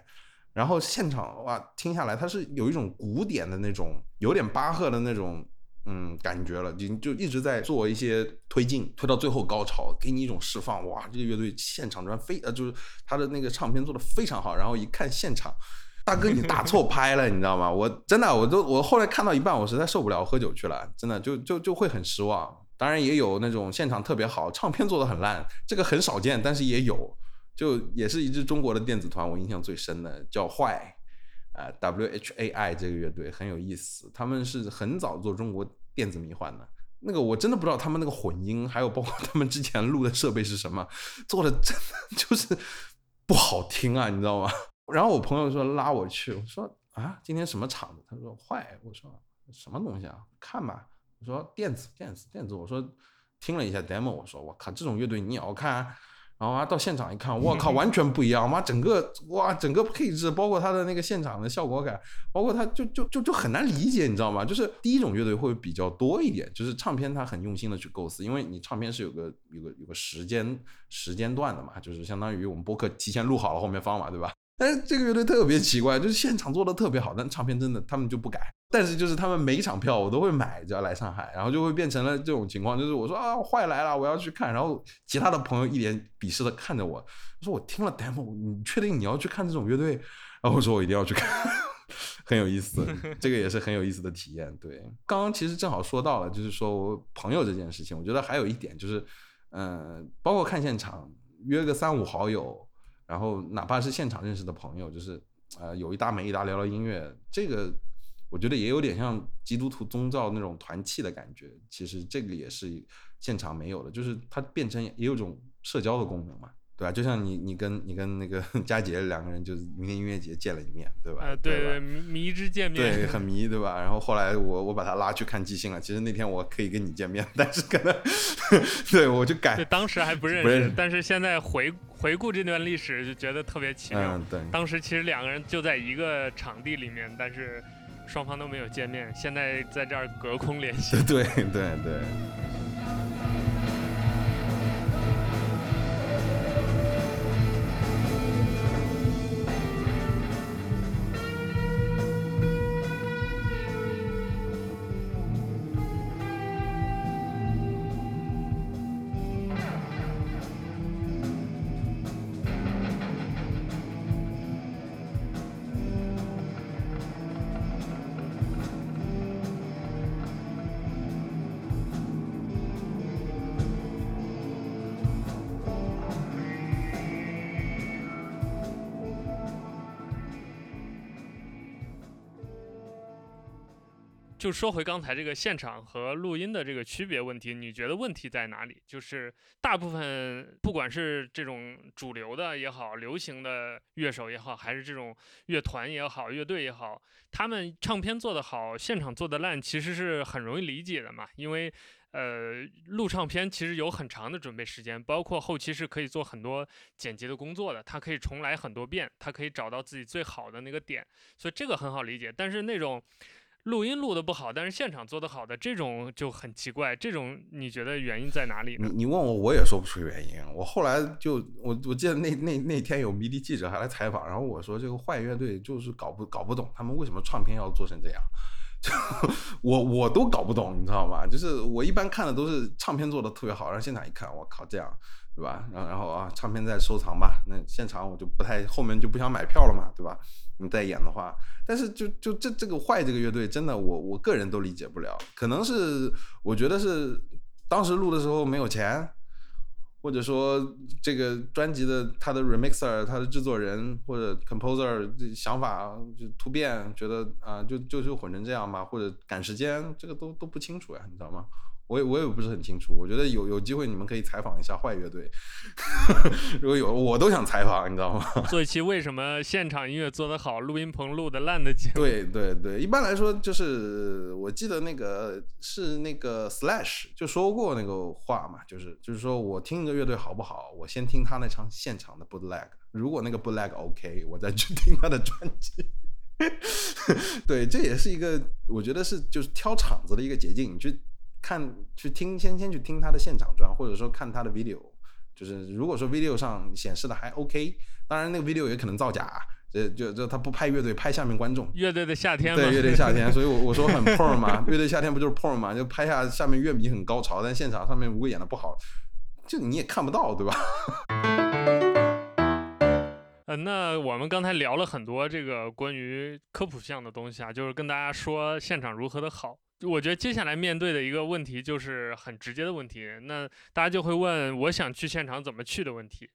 然后现场哇听下来，它是有一种古典的那种，有点巴赫的那种。嗯，感觉了，就就一直在做一些推进，推到最后高潮，给你一种释放。哇，这个乐队现场专非呃，就是他的那个唱片做的非常好。然后一看现场，大哥你打错拍了，你知道吗？我真的，我都我后来看到一半，我实在受不了，喝酒去了，真的就就就会很失望。当然也有那种现场特别好，唱片做的很烂，这个很少见，但是也有。就也是一支中国的电子团，我印象最深的叫坏。呃，W H A I 这个乐队很有意思，他们是很早做中国电子迷幻的。那个我真的不知道他们那个混音，还有包括他们之前录的设备是什么，做的真的 [LAUGHS] 就是不好听啊，你知道吗？然后我朋友说拉我去，我说啊，今天什么场子？他说坏，我说什么东西啊？看吧，我说电子电子电子，我说听了一下 demo，我说我靠，这种乐队你也要看？然后啊，到现场一看，我靠，[LAUGHS] 完全不一样！妈，整个哇，整个配置，包括它的那个现场的效果感，包括它就就就就很难理解，你知道吗？就是第一种乐队会比较多一点，就是唱片它很用心的去构思，因为你唱片是有个有个有个时间时间段的嘛，就是相当于我们播客提前录好了后面放嘛，对吧？但是这个乐队特别奇怪，就是现场做的特别好，但唱片真的他们就不改。但是就是他们每一场票我都会买，只要来上海，然后就会变成了这种情况，就是我说啊坏来了，我要去看，然后其他的朋友一脸鄙视的看着我，说我听了 demo，你确定你要去看这种乐队？然后我说我一定要去看，[LAUGHS] 很有意思，[LAUGHS] 这个也是很有意思的体验。对，刚刚其实正好说到了，就是说我朋友这件事情，我觉得还有一点就是，嗯，包括看现场约个三五好友。然后哪怕是现场认识的朋友，就是呃有一搭没一搭聊聊音乐，这个我觉得也有点像基督徒宗教那种团契的感觉。其实这个也是现场没有的，就是它变成也有种社交的功能嘛。对吧？就像你，你跟你跟那个 [LAUGHS] 佳杰两个人，就是明天音乐节见了一面，对吧？呃，对对，迷迷之见面，对，很迷，对吧？然后后来我我把他拉去看即兴了。其实那天我可以跟你见面，[LAUGHS] 但是可能，对我就改。当时还不认识，但是现在回回顾这段历史，就觉得特别奇妙。嗯，对。当时其实两个人就在一个场地里面，但是双方都没有见面。现在在这儿隔空联系。对 [LAUGHS] 对对。就说回刚才这个现场和录音的这个区别问题，你觉得问题在哪里？就是大部分不管是这种主流的也好，流行的乐手也好，还是这种乐团也好，乐队也好，他们唱片做得好，现场做得烂，其实是很容易理解的嘛。因为呃，录唱片其实有很长的准备时间，包括后期是可以做很多剪辑的工作的，他可以重来很多遍，他可以找到自己最好的那个点，所以这个很好理解。但是那种录音录的不好，但是现场做的好的这种就很奇怪。这种你觉得原因在哪里？你你问我，我也说不出原因。我后来就我我记得那那那天有迷笛记者还来采访，然后我说这个坏乐队就是搞不搞不懂他们为什么唱片要做成这样。[LAUGHS] 就我我都搞不懂，你知道吗？就是我一般看的都是唱片做的特别好，然后现场一看，我靠，这样，对吧？然后然后啊，唱片再收藏吧，那现场我就不太后面就不想买票了嘛，对吧？你再演的话，但是就就这这个坏这个乐队真的我我个人都理解不了，可能是我觉得是当时录的时候没有钱。或者说这个专辑的他的 remixer 他的制作人或者 composer 想法就突变，觉得啊就就就混成这样吧，或者赶时间，这个都都不清楚呀，你知道吗？我也我也不是很清楚，我觉得有有机会你们可以采访一下坏乐队，[LAUGHS] 如果有我都想采访，你知道吗？[LAUGHS] 做一期为什么现场音乐做得好，录音棚录的烂的节目。对对对，一般来说就是我记得那个是那个 Slash 就说过那个话嘛，就是就是说我听一个乐队好不好，我先听他那场现场的 bootleg，如果那个 bootleg OK，我再去听他的专辑。[LAUGHS] 对，这也是一个我觉得是就是挑场子的一个捷径，你去。看去听先先去听他的现场专，或者说看他的 video，就是如果说 video 上显示的还 OK，当然那个 video 也可能造假，这就就他不拍乐队，拍下面观众。乐队的夏天。对，乐队夏天，所以我我说很 porn 嘛，[LAUGHS] 乐队夏天不就是 porn 嘛，就拍下下面乐迷很高潮，但现场上面如果演的不好，就你也看不到，对吧？[LAUGHS] 呃，那我们刚才聊了很多这个关于科普项的东西啊，就是跟大家说现场如何的好。我觉得接下来面对的一个问题就是很直接的问题，那大家就会问，我想去现场怎么去的问题。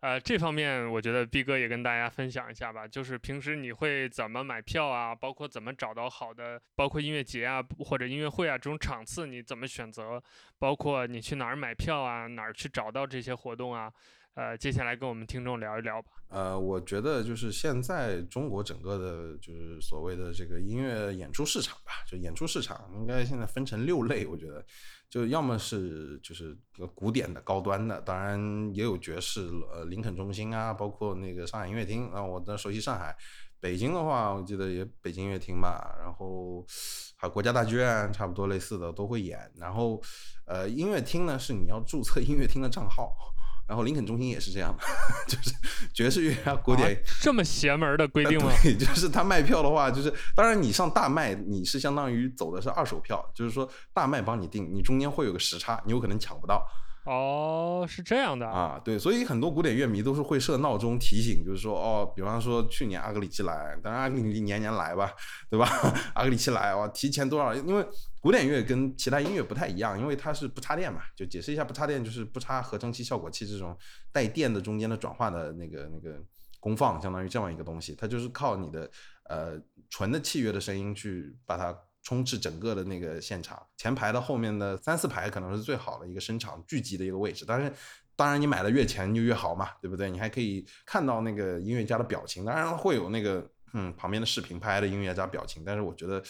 呃，这方面我觉得毕哥也跟大家分享一下吧，就是平时你会怎么买票啊，包括怎么找到好的，包括音乐节啊或者音乐会啊这种场次你怎么选择，包括你去哪儿买票啊，哪儿去找到这些活动啊。呃，接下来跟我们听众聊一聊吧。呃，我觉得就是现在中国整个的，就是所谓的这个音乐演出市场吧，就演出市场应该现在分成六类。我觉得，就要么是就是古典的、高端的，当然也有爵士，呃，林肯中心啊，包括那个上海音乐厅啊。我的熟悉上海，北京的话，我记得也北京音乐厅吧，然后还有国家大剧院，差不多类似的都会演。然后，呃，音乐厅呢是你要注册音乐厅的账号。然后林肯中心也是这样，[LAUGHS] 就是爵士乐啊、古典这么邪门的规定吗？对，[LAUGHS] 就是他卖票的话，就是当然你上大麦，你是相当于走的是二手票，就是说大麦帮你定，你中间会有个时差，你有可能抢不到。哦，是这样的啊，对，所以很多古典乐迷都是会设闹钟提醒，就是说，哦，比方说去年阿格里奇来，当然阿格里奇年年来吧，对吧？[LAUGHS] 阿格里奇来，哇，提前多少？因为古典乐跟其他音乐不太一样，因为它是不插电嘛，就解释一下，不插电就是不插合成器、效果器这种带电的中间的转换的那个那个功放，相当于这样一个东西，它就是靠你的呃纯的器乐的声音去把它。充斥整个的那个现场，前排的后面的三四排可能是最好的一个声场聚集的一个位置。但是，当然你买的越前就越好嘛，对不对？你还可以看到那个音乐家的表情，当然会有那个嗯旁边的视频拍的音乐家表情。但是我觉得，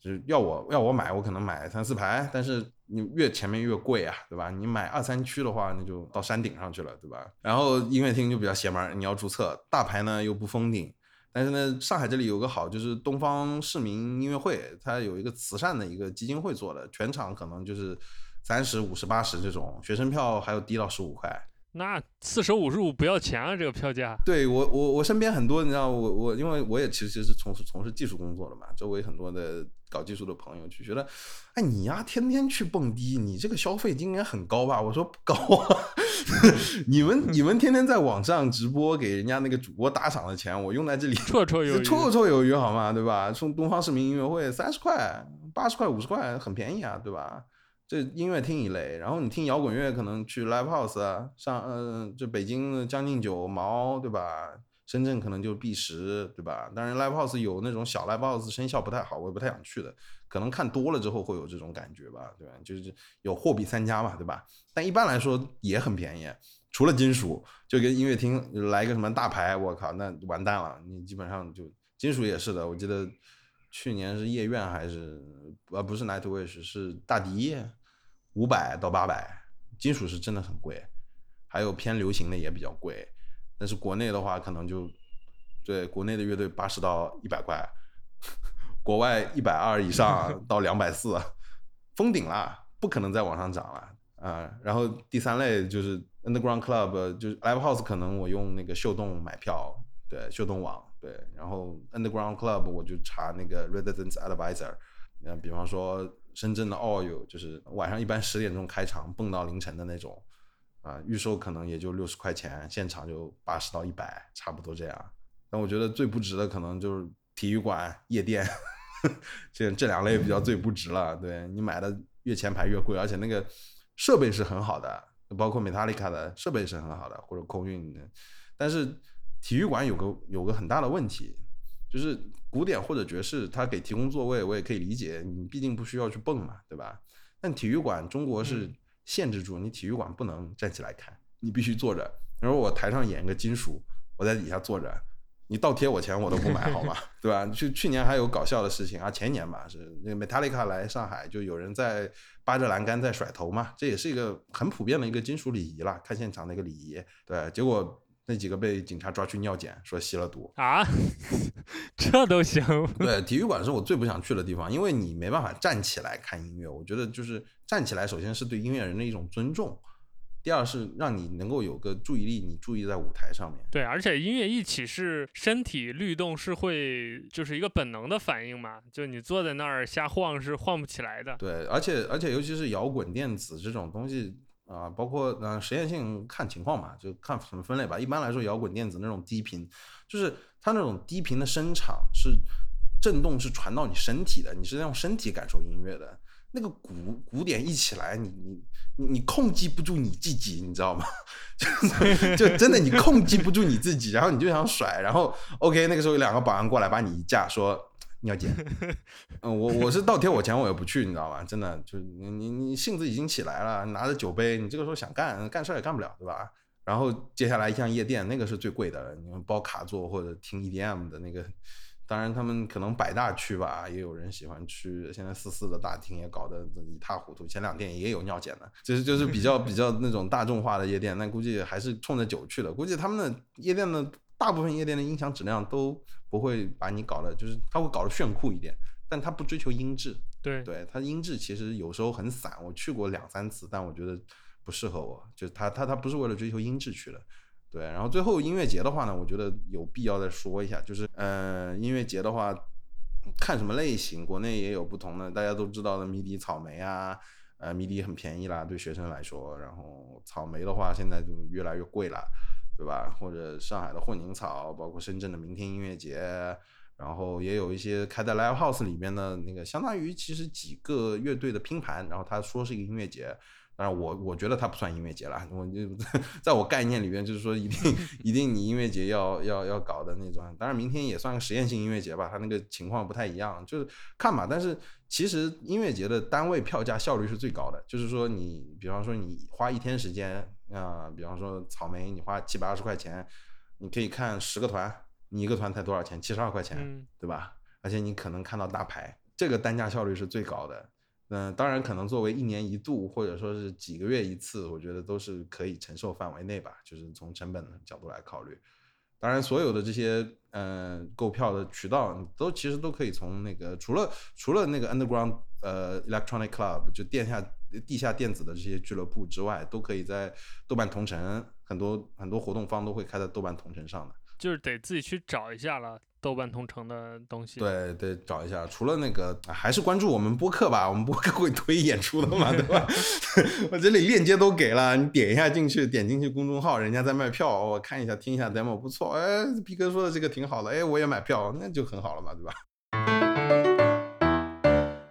就是要我要我买，我可能买三四排。但是你越前面越贵啊，对吧？你买二三区的话，那就到山顶上去了，对吧？然后音乐厅就比较邪门，你要注册，大牌呢又不封顶。但是呢，上海这里有个好，就是东方市民音乐会，它有一个慈善的一个基金会做的，全场可能就是三十五十八十这种，学生票还有低到十五块。那四舍五入不要钱啊，这个票价。对我我我身边很多，你知道我我因为我也其实是从事从事技术工作的嘛，周围很多的。搞技术的朋友就觉得，哎，你呀，天天去蹦迪，你这个消费应该很高吧？我说不高啊，[LAUGHS] 你们你们天天在网上直播，给人家那个主播打赏的钱，我用在这里绰绰有余，[LAUGHS] 绰绰有余好吗？对吧？从东方市民音乐会三十块、八十块、五十块，很便宜啊，对吧？这音乐厅一类，然后你听摇滚乐，可能去 live house，上嗯，就北京将近九毛，对吧？深圳可能就 B 十，对吧？当然 live house 有那种小 live house 声效不太好，我也不太想去的。可能看多了之后会有这种感觉吧，对吧？就是有货比三家嘛，对吧？但一般来说也很便宜，除了金属，就跟音乐厅来个什么大牌，我靠，那完蛋了。你基本上就金属也是的，我记得去年是夜愿还是呃不是 Nightwish 是大迪，五百到八百，金属是真的很贵，还有偏流行的也比较贵。但是国内的话，可能就对国内的乐队八十到一百块，国外一百二以上 [LAUGHS] 到两百四，封顶了，不可能再往上涨了啊。然后第三类就是 underground club，就是 live house，可能我用那个秀动买票，对秀动网。对，然后 Underground Club 我就查那个 Residence Advisor，嗯，比方说深圳的 All 就是晚上一般十点钟开场，蹦到凌晨的那种，啊，预售可能也就六十块钱，现场就八十到一百，差不多这样。但我觉得最不值的可能就是体育馆、夜店，[LAUGHS] 这这两类比较最不值了。对你买的越前排越贵，而且那个设备是很好的，包括 Metallica 的设备是很好的，或者空运的。但是体育馆有个有个很大的问题，就是古典或者爵士，它给提供座位，我也可以理解，你毕竟不需要去蹦嘛，对吧？但体育馆中国是限制住你体育馆不能站起来看，你必须坐着。然后我台上演一个金属，我在底下坐着。你倒贴我钱我都不买，好吗？[LAUGHS] 对吧？去去年还有搞笑的事情啊，前年吧是那个 Metallica 来上海，就有人在扒着栏杆在甩头嘛，这也是一个很普遍的一个金属礼仪啦，看现场的一个礼仪。对，结果那几个被警察抓去尿检，说吸了毒啊，[LAUGHS] 这都行？对，[LAUGHS] 体育馆是我最不想去的地方，因为你没办法站起来看音乐，我觉得就是站起来，首先是对音乐人的一种尊重。第二是让你能够有个注意力，你注意在舞台上面。对，而且音乐一起是身体律动是会就是一个本能的反应嘛，就你坐在那儿瞎晃是晃不起来的。对，而且而且尤其是摇滚电子这种东西啊，包括嗯实验性看情况嘛，就看什么分类吧。一般来说，摇滚电子那种低频，就是它那种低频的声场是震动是传到你身体的，你是用身体感受音乐的。那个鼓鼓点一起来，你你你你控制不住你自己，你知道吗？[LAUGHS] 就就真的你控制不住你自己，然后你就想甩，然后 OK，那个时候有两个保安过来把你一架，说尿检。[LAUGHS] 嗯，我我是倒贴我钱我也不去，你知道吧？真的就是你你你性子已经起来了，拿着酒杯，你这个时候想干干事儿也干不了，对吧？然后接下来像夜店，那个是最贵的，你们包卡座或者听 EDM 的那个。当然，他们可能百大区吧，也有人喜欢去。现在四四的大厅也搞得一塌糊涂。前两天也有尿检的，就是就是比较比较那种大众化的夜店，那估计还是冲着酒去的。估计他们的夜店的大部分夜店的音响质量都不会把你搞得，就是他会搞得炫酷一点，但他不追求音质。对，对他音质其实有时候很散。我去过两三次，但我觉得不适合我。就是他他他不是为了追求音质去的。对，然后最后音乐节的话呢，我觉得有必要再说一下，就是呃，音乐节的话，看什么类型，国内也有不同的，大家都知道的迷笛草莓啊，呃，迷笛很便宜啦，对学生来说，然后草莓的话现在就越来越贵了，对吧？或者上海的混凝草，包括深圳的明天音乐节，然后也有一些开在 live house 里面的那个，相当于其实几个乐队的拼盘，然后他说是一个音乐节。当然，我我觉得它不算音乐节了。我就 [LAUGHS] 在我概念里边，就是说一定 [LAUGHS] 一定你音乐节要要要搞的那种。当然，明天也算个实验性音乐节吧，它那个情况不太一样，就是看吧。但是其实音乐节的单位票价效率是最高的，就是说你比方说你花一天时间啊，比方说草莓你花七百二十块钱，你可以看十个团，你一个团才多少钱？七十二块钱，对吧？而且你可能看到大牌，这个单价效率是最高的。嗯，当然，可能作为一年一度或者说是几个月一次，我觉得都是可以承受范围内吧。就是从成本的角度来考虑，当然，所有的这些嗯购票的渠道都其实都可以从那个除了除了那个 underground 呃 electronic club 就地下地下电子的这些俱乐部之外，都可以在豆瓣同城很多很多活动方都会开在豆瓣同城上的，就是得自己去找一下了。豆瓣同城的东西，对得，找一下。除了那个，还是关注我们播客吧。我们播客会推演出的嘛，对吧？[LAUGHS] 我这里链接都给了，你点一下进去，点进去公众号，人家在卖票，我看一下，听一下 demo 不错。哎，皮哥说的这个挺好的，哎，我也买票，那就很好了嘛，对吧？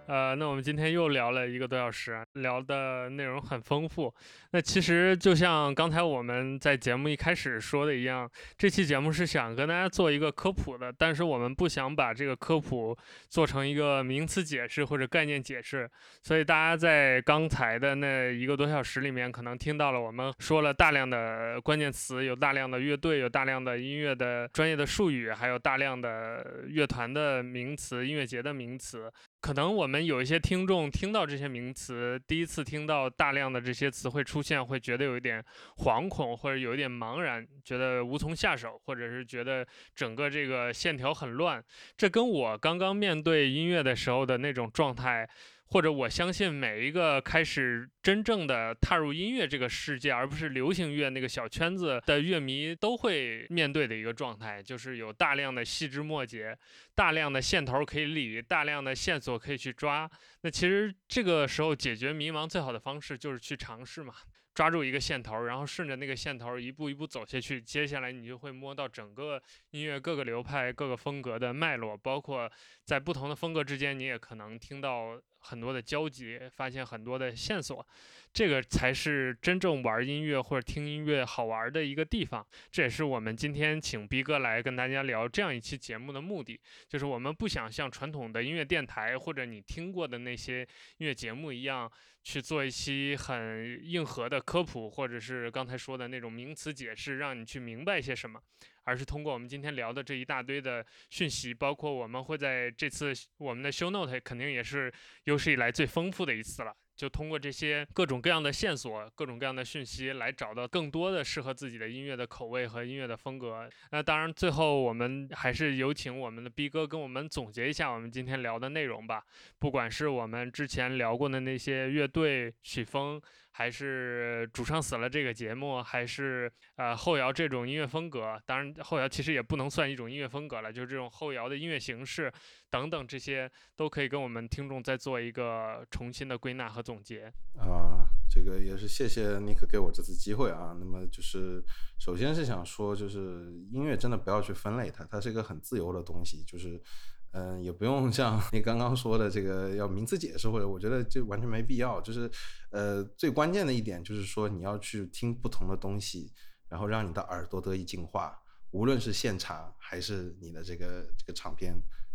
呃，那我们今天又聊了一个多小时，聊的内容很丰富。那其实就像刚才我们在节目一开始说的一样，这期节目是想跟大家做一个科普的，但是我们不想把这个科普做成一个名词解释或者概念解释。所以大家在刚才的那一个多小时里面，可能听到了我们说了大量的关键词，有大量的乐队，有大量的音乐的专业的术语，还有大量的乐团的名词、音乐节的名词。可能我们有一些听众听到这些名词，第一次听到大量的这些词汇出现，会觉得有一点惶恐，或者有一点茫然，觉得无从下手，或者是觉得整个这个线条很乱。这跟我刚刚面对音乐的时候的那种状态或者我相信每一个开始真正的踏入音乐这个世界，而不是流行乐那个小圈子的乐迷都会面对的一个状态，就是有大量的细枝末节、大量的线头可以理、大量的线索可以去抓。那其实这个时候解决迷茫最好的方式就是去尝试嘛。抓住一个线头，然后顺着那个线头一步一步走下去，接下来你就会摸到整个音乐各个流派、各个风格的脉络，包括在不同的风格之间，你也可能听到很多的交集，发现很多的线索。这个才是真正玩音乐或者听音乐好玩的一个地方。这也是我们今天请逼哥来跟大家聊这样一期节目的目的，就是我们不想像传统的音乐电台或者你听过的那些音乐节目一样。去做一期很硬核的科普，或者是刚才说的那种名词解释，让你去明白些什么，而是通过我们今天聊的这一大堆的讯息，包括我们会在这次我们的 show note 肯定也是有史以来最丰富的一次了。就通过这些各种各样的线索、各种各样的讯息，来找到更多的适合自己的音乐的口味和音乐的风格。那当然，最后我们还是有请我们的 B 哥跟我们总结一下我们今天聊的内容吧。不管是我们之前聊过的那些乐队曲风。还是主唱死了这个节目，还是呃后摇这种音乐风格？当然后摇其实也不能算一种音乐风格了，就是这种后摇的音乐形式等等，这些都可以跟我们听众再做一个重新的归纳和总结。啊，这个也是谢谢尼克给我这次机会啊。那么就是首先是想说，就是音乐真的不要去分类它，它是一个很自由的东西，就是。嗯，也不用像你刚刚说的这个要名词解释，或者我觉得就完全没必要。就是，呃，最关键的一点就是说你要去听不同的东西，然后让你的耳朵得以净化，无论是现场还是你的这个这个唱片。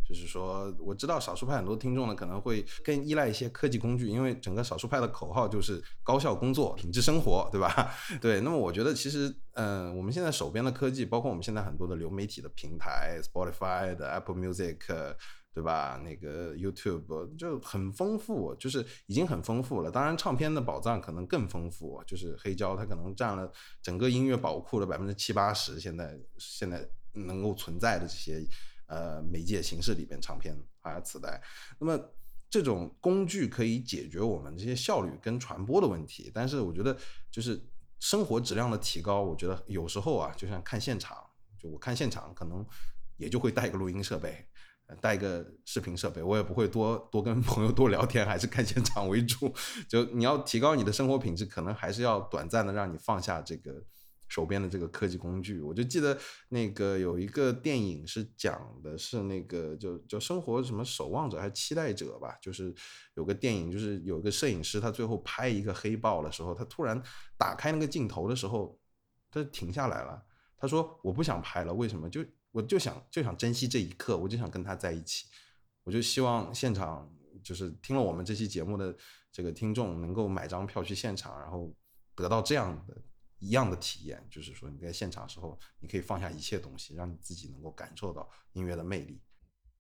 就是说，我知道少数派很多听众呢可能会更依赖一些科技工具，因为整个少数派的口号就是高效工作、品质生活，对吧？[LAUGHS] 对。那么我觉得其实，嗯，我们现在手边的科技，包括我们现在很多的流媒体的平台，Spotify 的 Apple Music，对吧？那个 YouTube 就很丰富，就是已经很丰富了。当然，唱片的宝藏可能更丰富，就是黑胶它可能占了整个音乐宝库的百分之七八十。现在现在能够存在的这些。呃，媒介形式里边，唱片还有磁带，那么这种工具可以解决我们这些效率跟传播的问题。但是我觉得，就是生活质量的提高，我觉得有时候啊，就像看现场，就我看现场可能也就会带个录音设备，带个视频设备，我也不会多多跟朋友多聊天，还是看现场为主。就你要提高你的生活品质，可能还是要短暂的让你放下这个。手边的这个科技工具，我就记得那个有一个电影是讲的是那个就就生活什么守望者还是期待者吧，就是有个电影，就是有个摄影师他最后拍一个黑豹的时候，他突然打开那个镜头的时候，他停下来了，他说我不想拍了，为什么？就我就想就想珍惜这一刻，我就想跟他在一起，我就希望现场就是听了我们这期节目的这个听众能够买张票去现场，然后得到这样的。一样的体验，就是说你在现场时候，你可以放下一切东西，让你自己能够感受到音乐的魅力。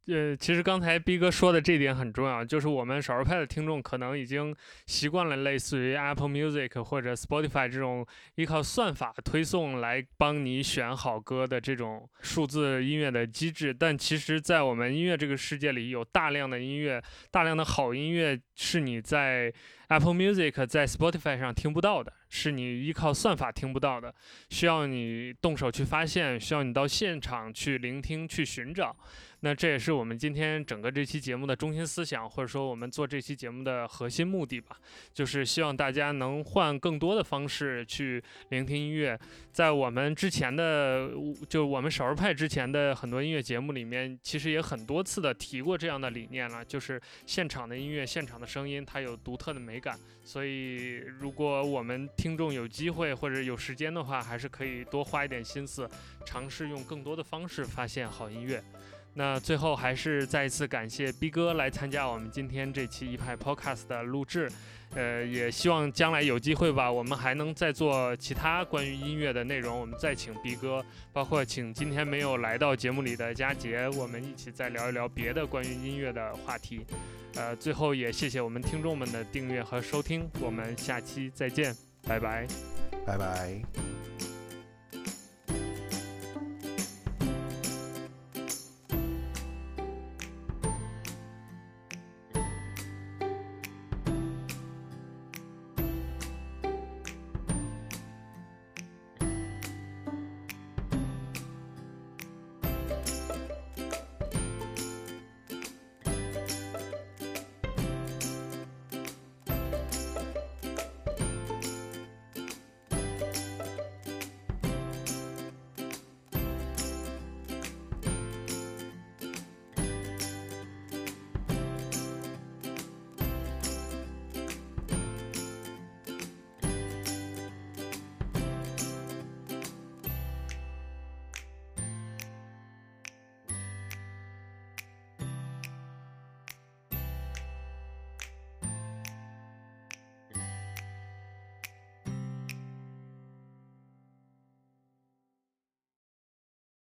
呃，其实刚才逼哥说的这点很重要，就是我们少数派的听众可能已经习惯了类似于 Apple Music 或者 Spotify 这种依靠算法推送来帮你选好歌的这种数字音乐的机制，但其实，在我们音乐这个世界里，有大量的音乐，大量的好音乐是你在 Apple Music、在 Spotify 上听不到的，是你依靠算法听不到的，需要你动手去发现，需要你到现场去聆听、去寻找。那这也是我们今天整个这期节目的中心思想，或者说我们做这期节目的核心目的吧，就是希望大家能换更多的方式去聆听音乐。在我们之前的，就我们少儿派之前的很多音乐节目里面，其实也很多次的提过这样的理念了，就是现场的音乐、现场的声音，它有独特的美感。所以，如果我们听众有机会或者有时间的话，还是可以多花一点心思，尝试用更多的方式发现好音乐。那最后还是再一次感谢逼哥来参加我们今天这期一派 Podcast 的录制，呃，也希望将来有机会吧，我们还能再做其他关于音乐的内容，我们再请逼哥，包括请今天没有来到节目里的佳杰，我们一起再聊一聊别的关于音乐的话题。呃，最后也谢谢我们听众们的订阅和收听，我们下期再见，拜拜，拜拜。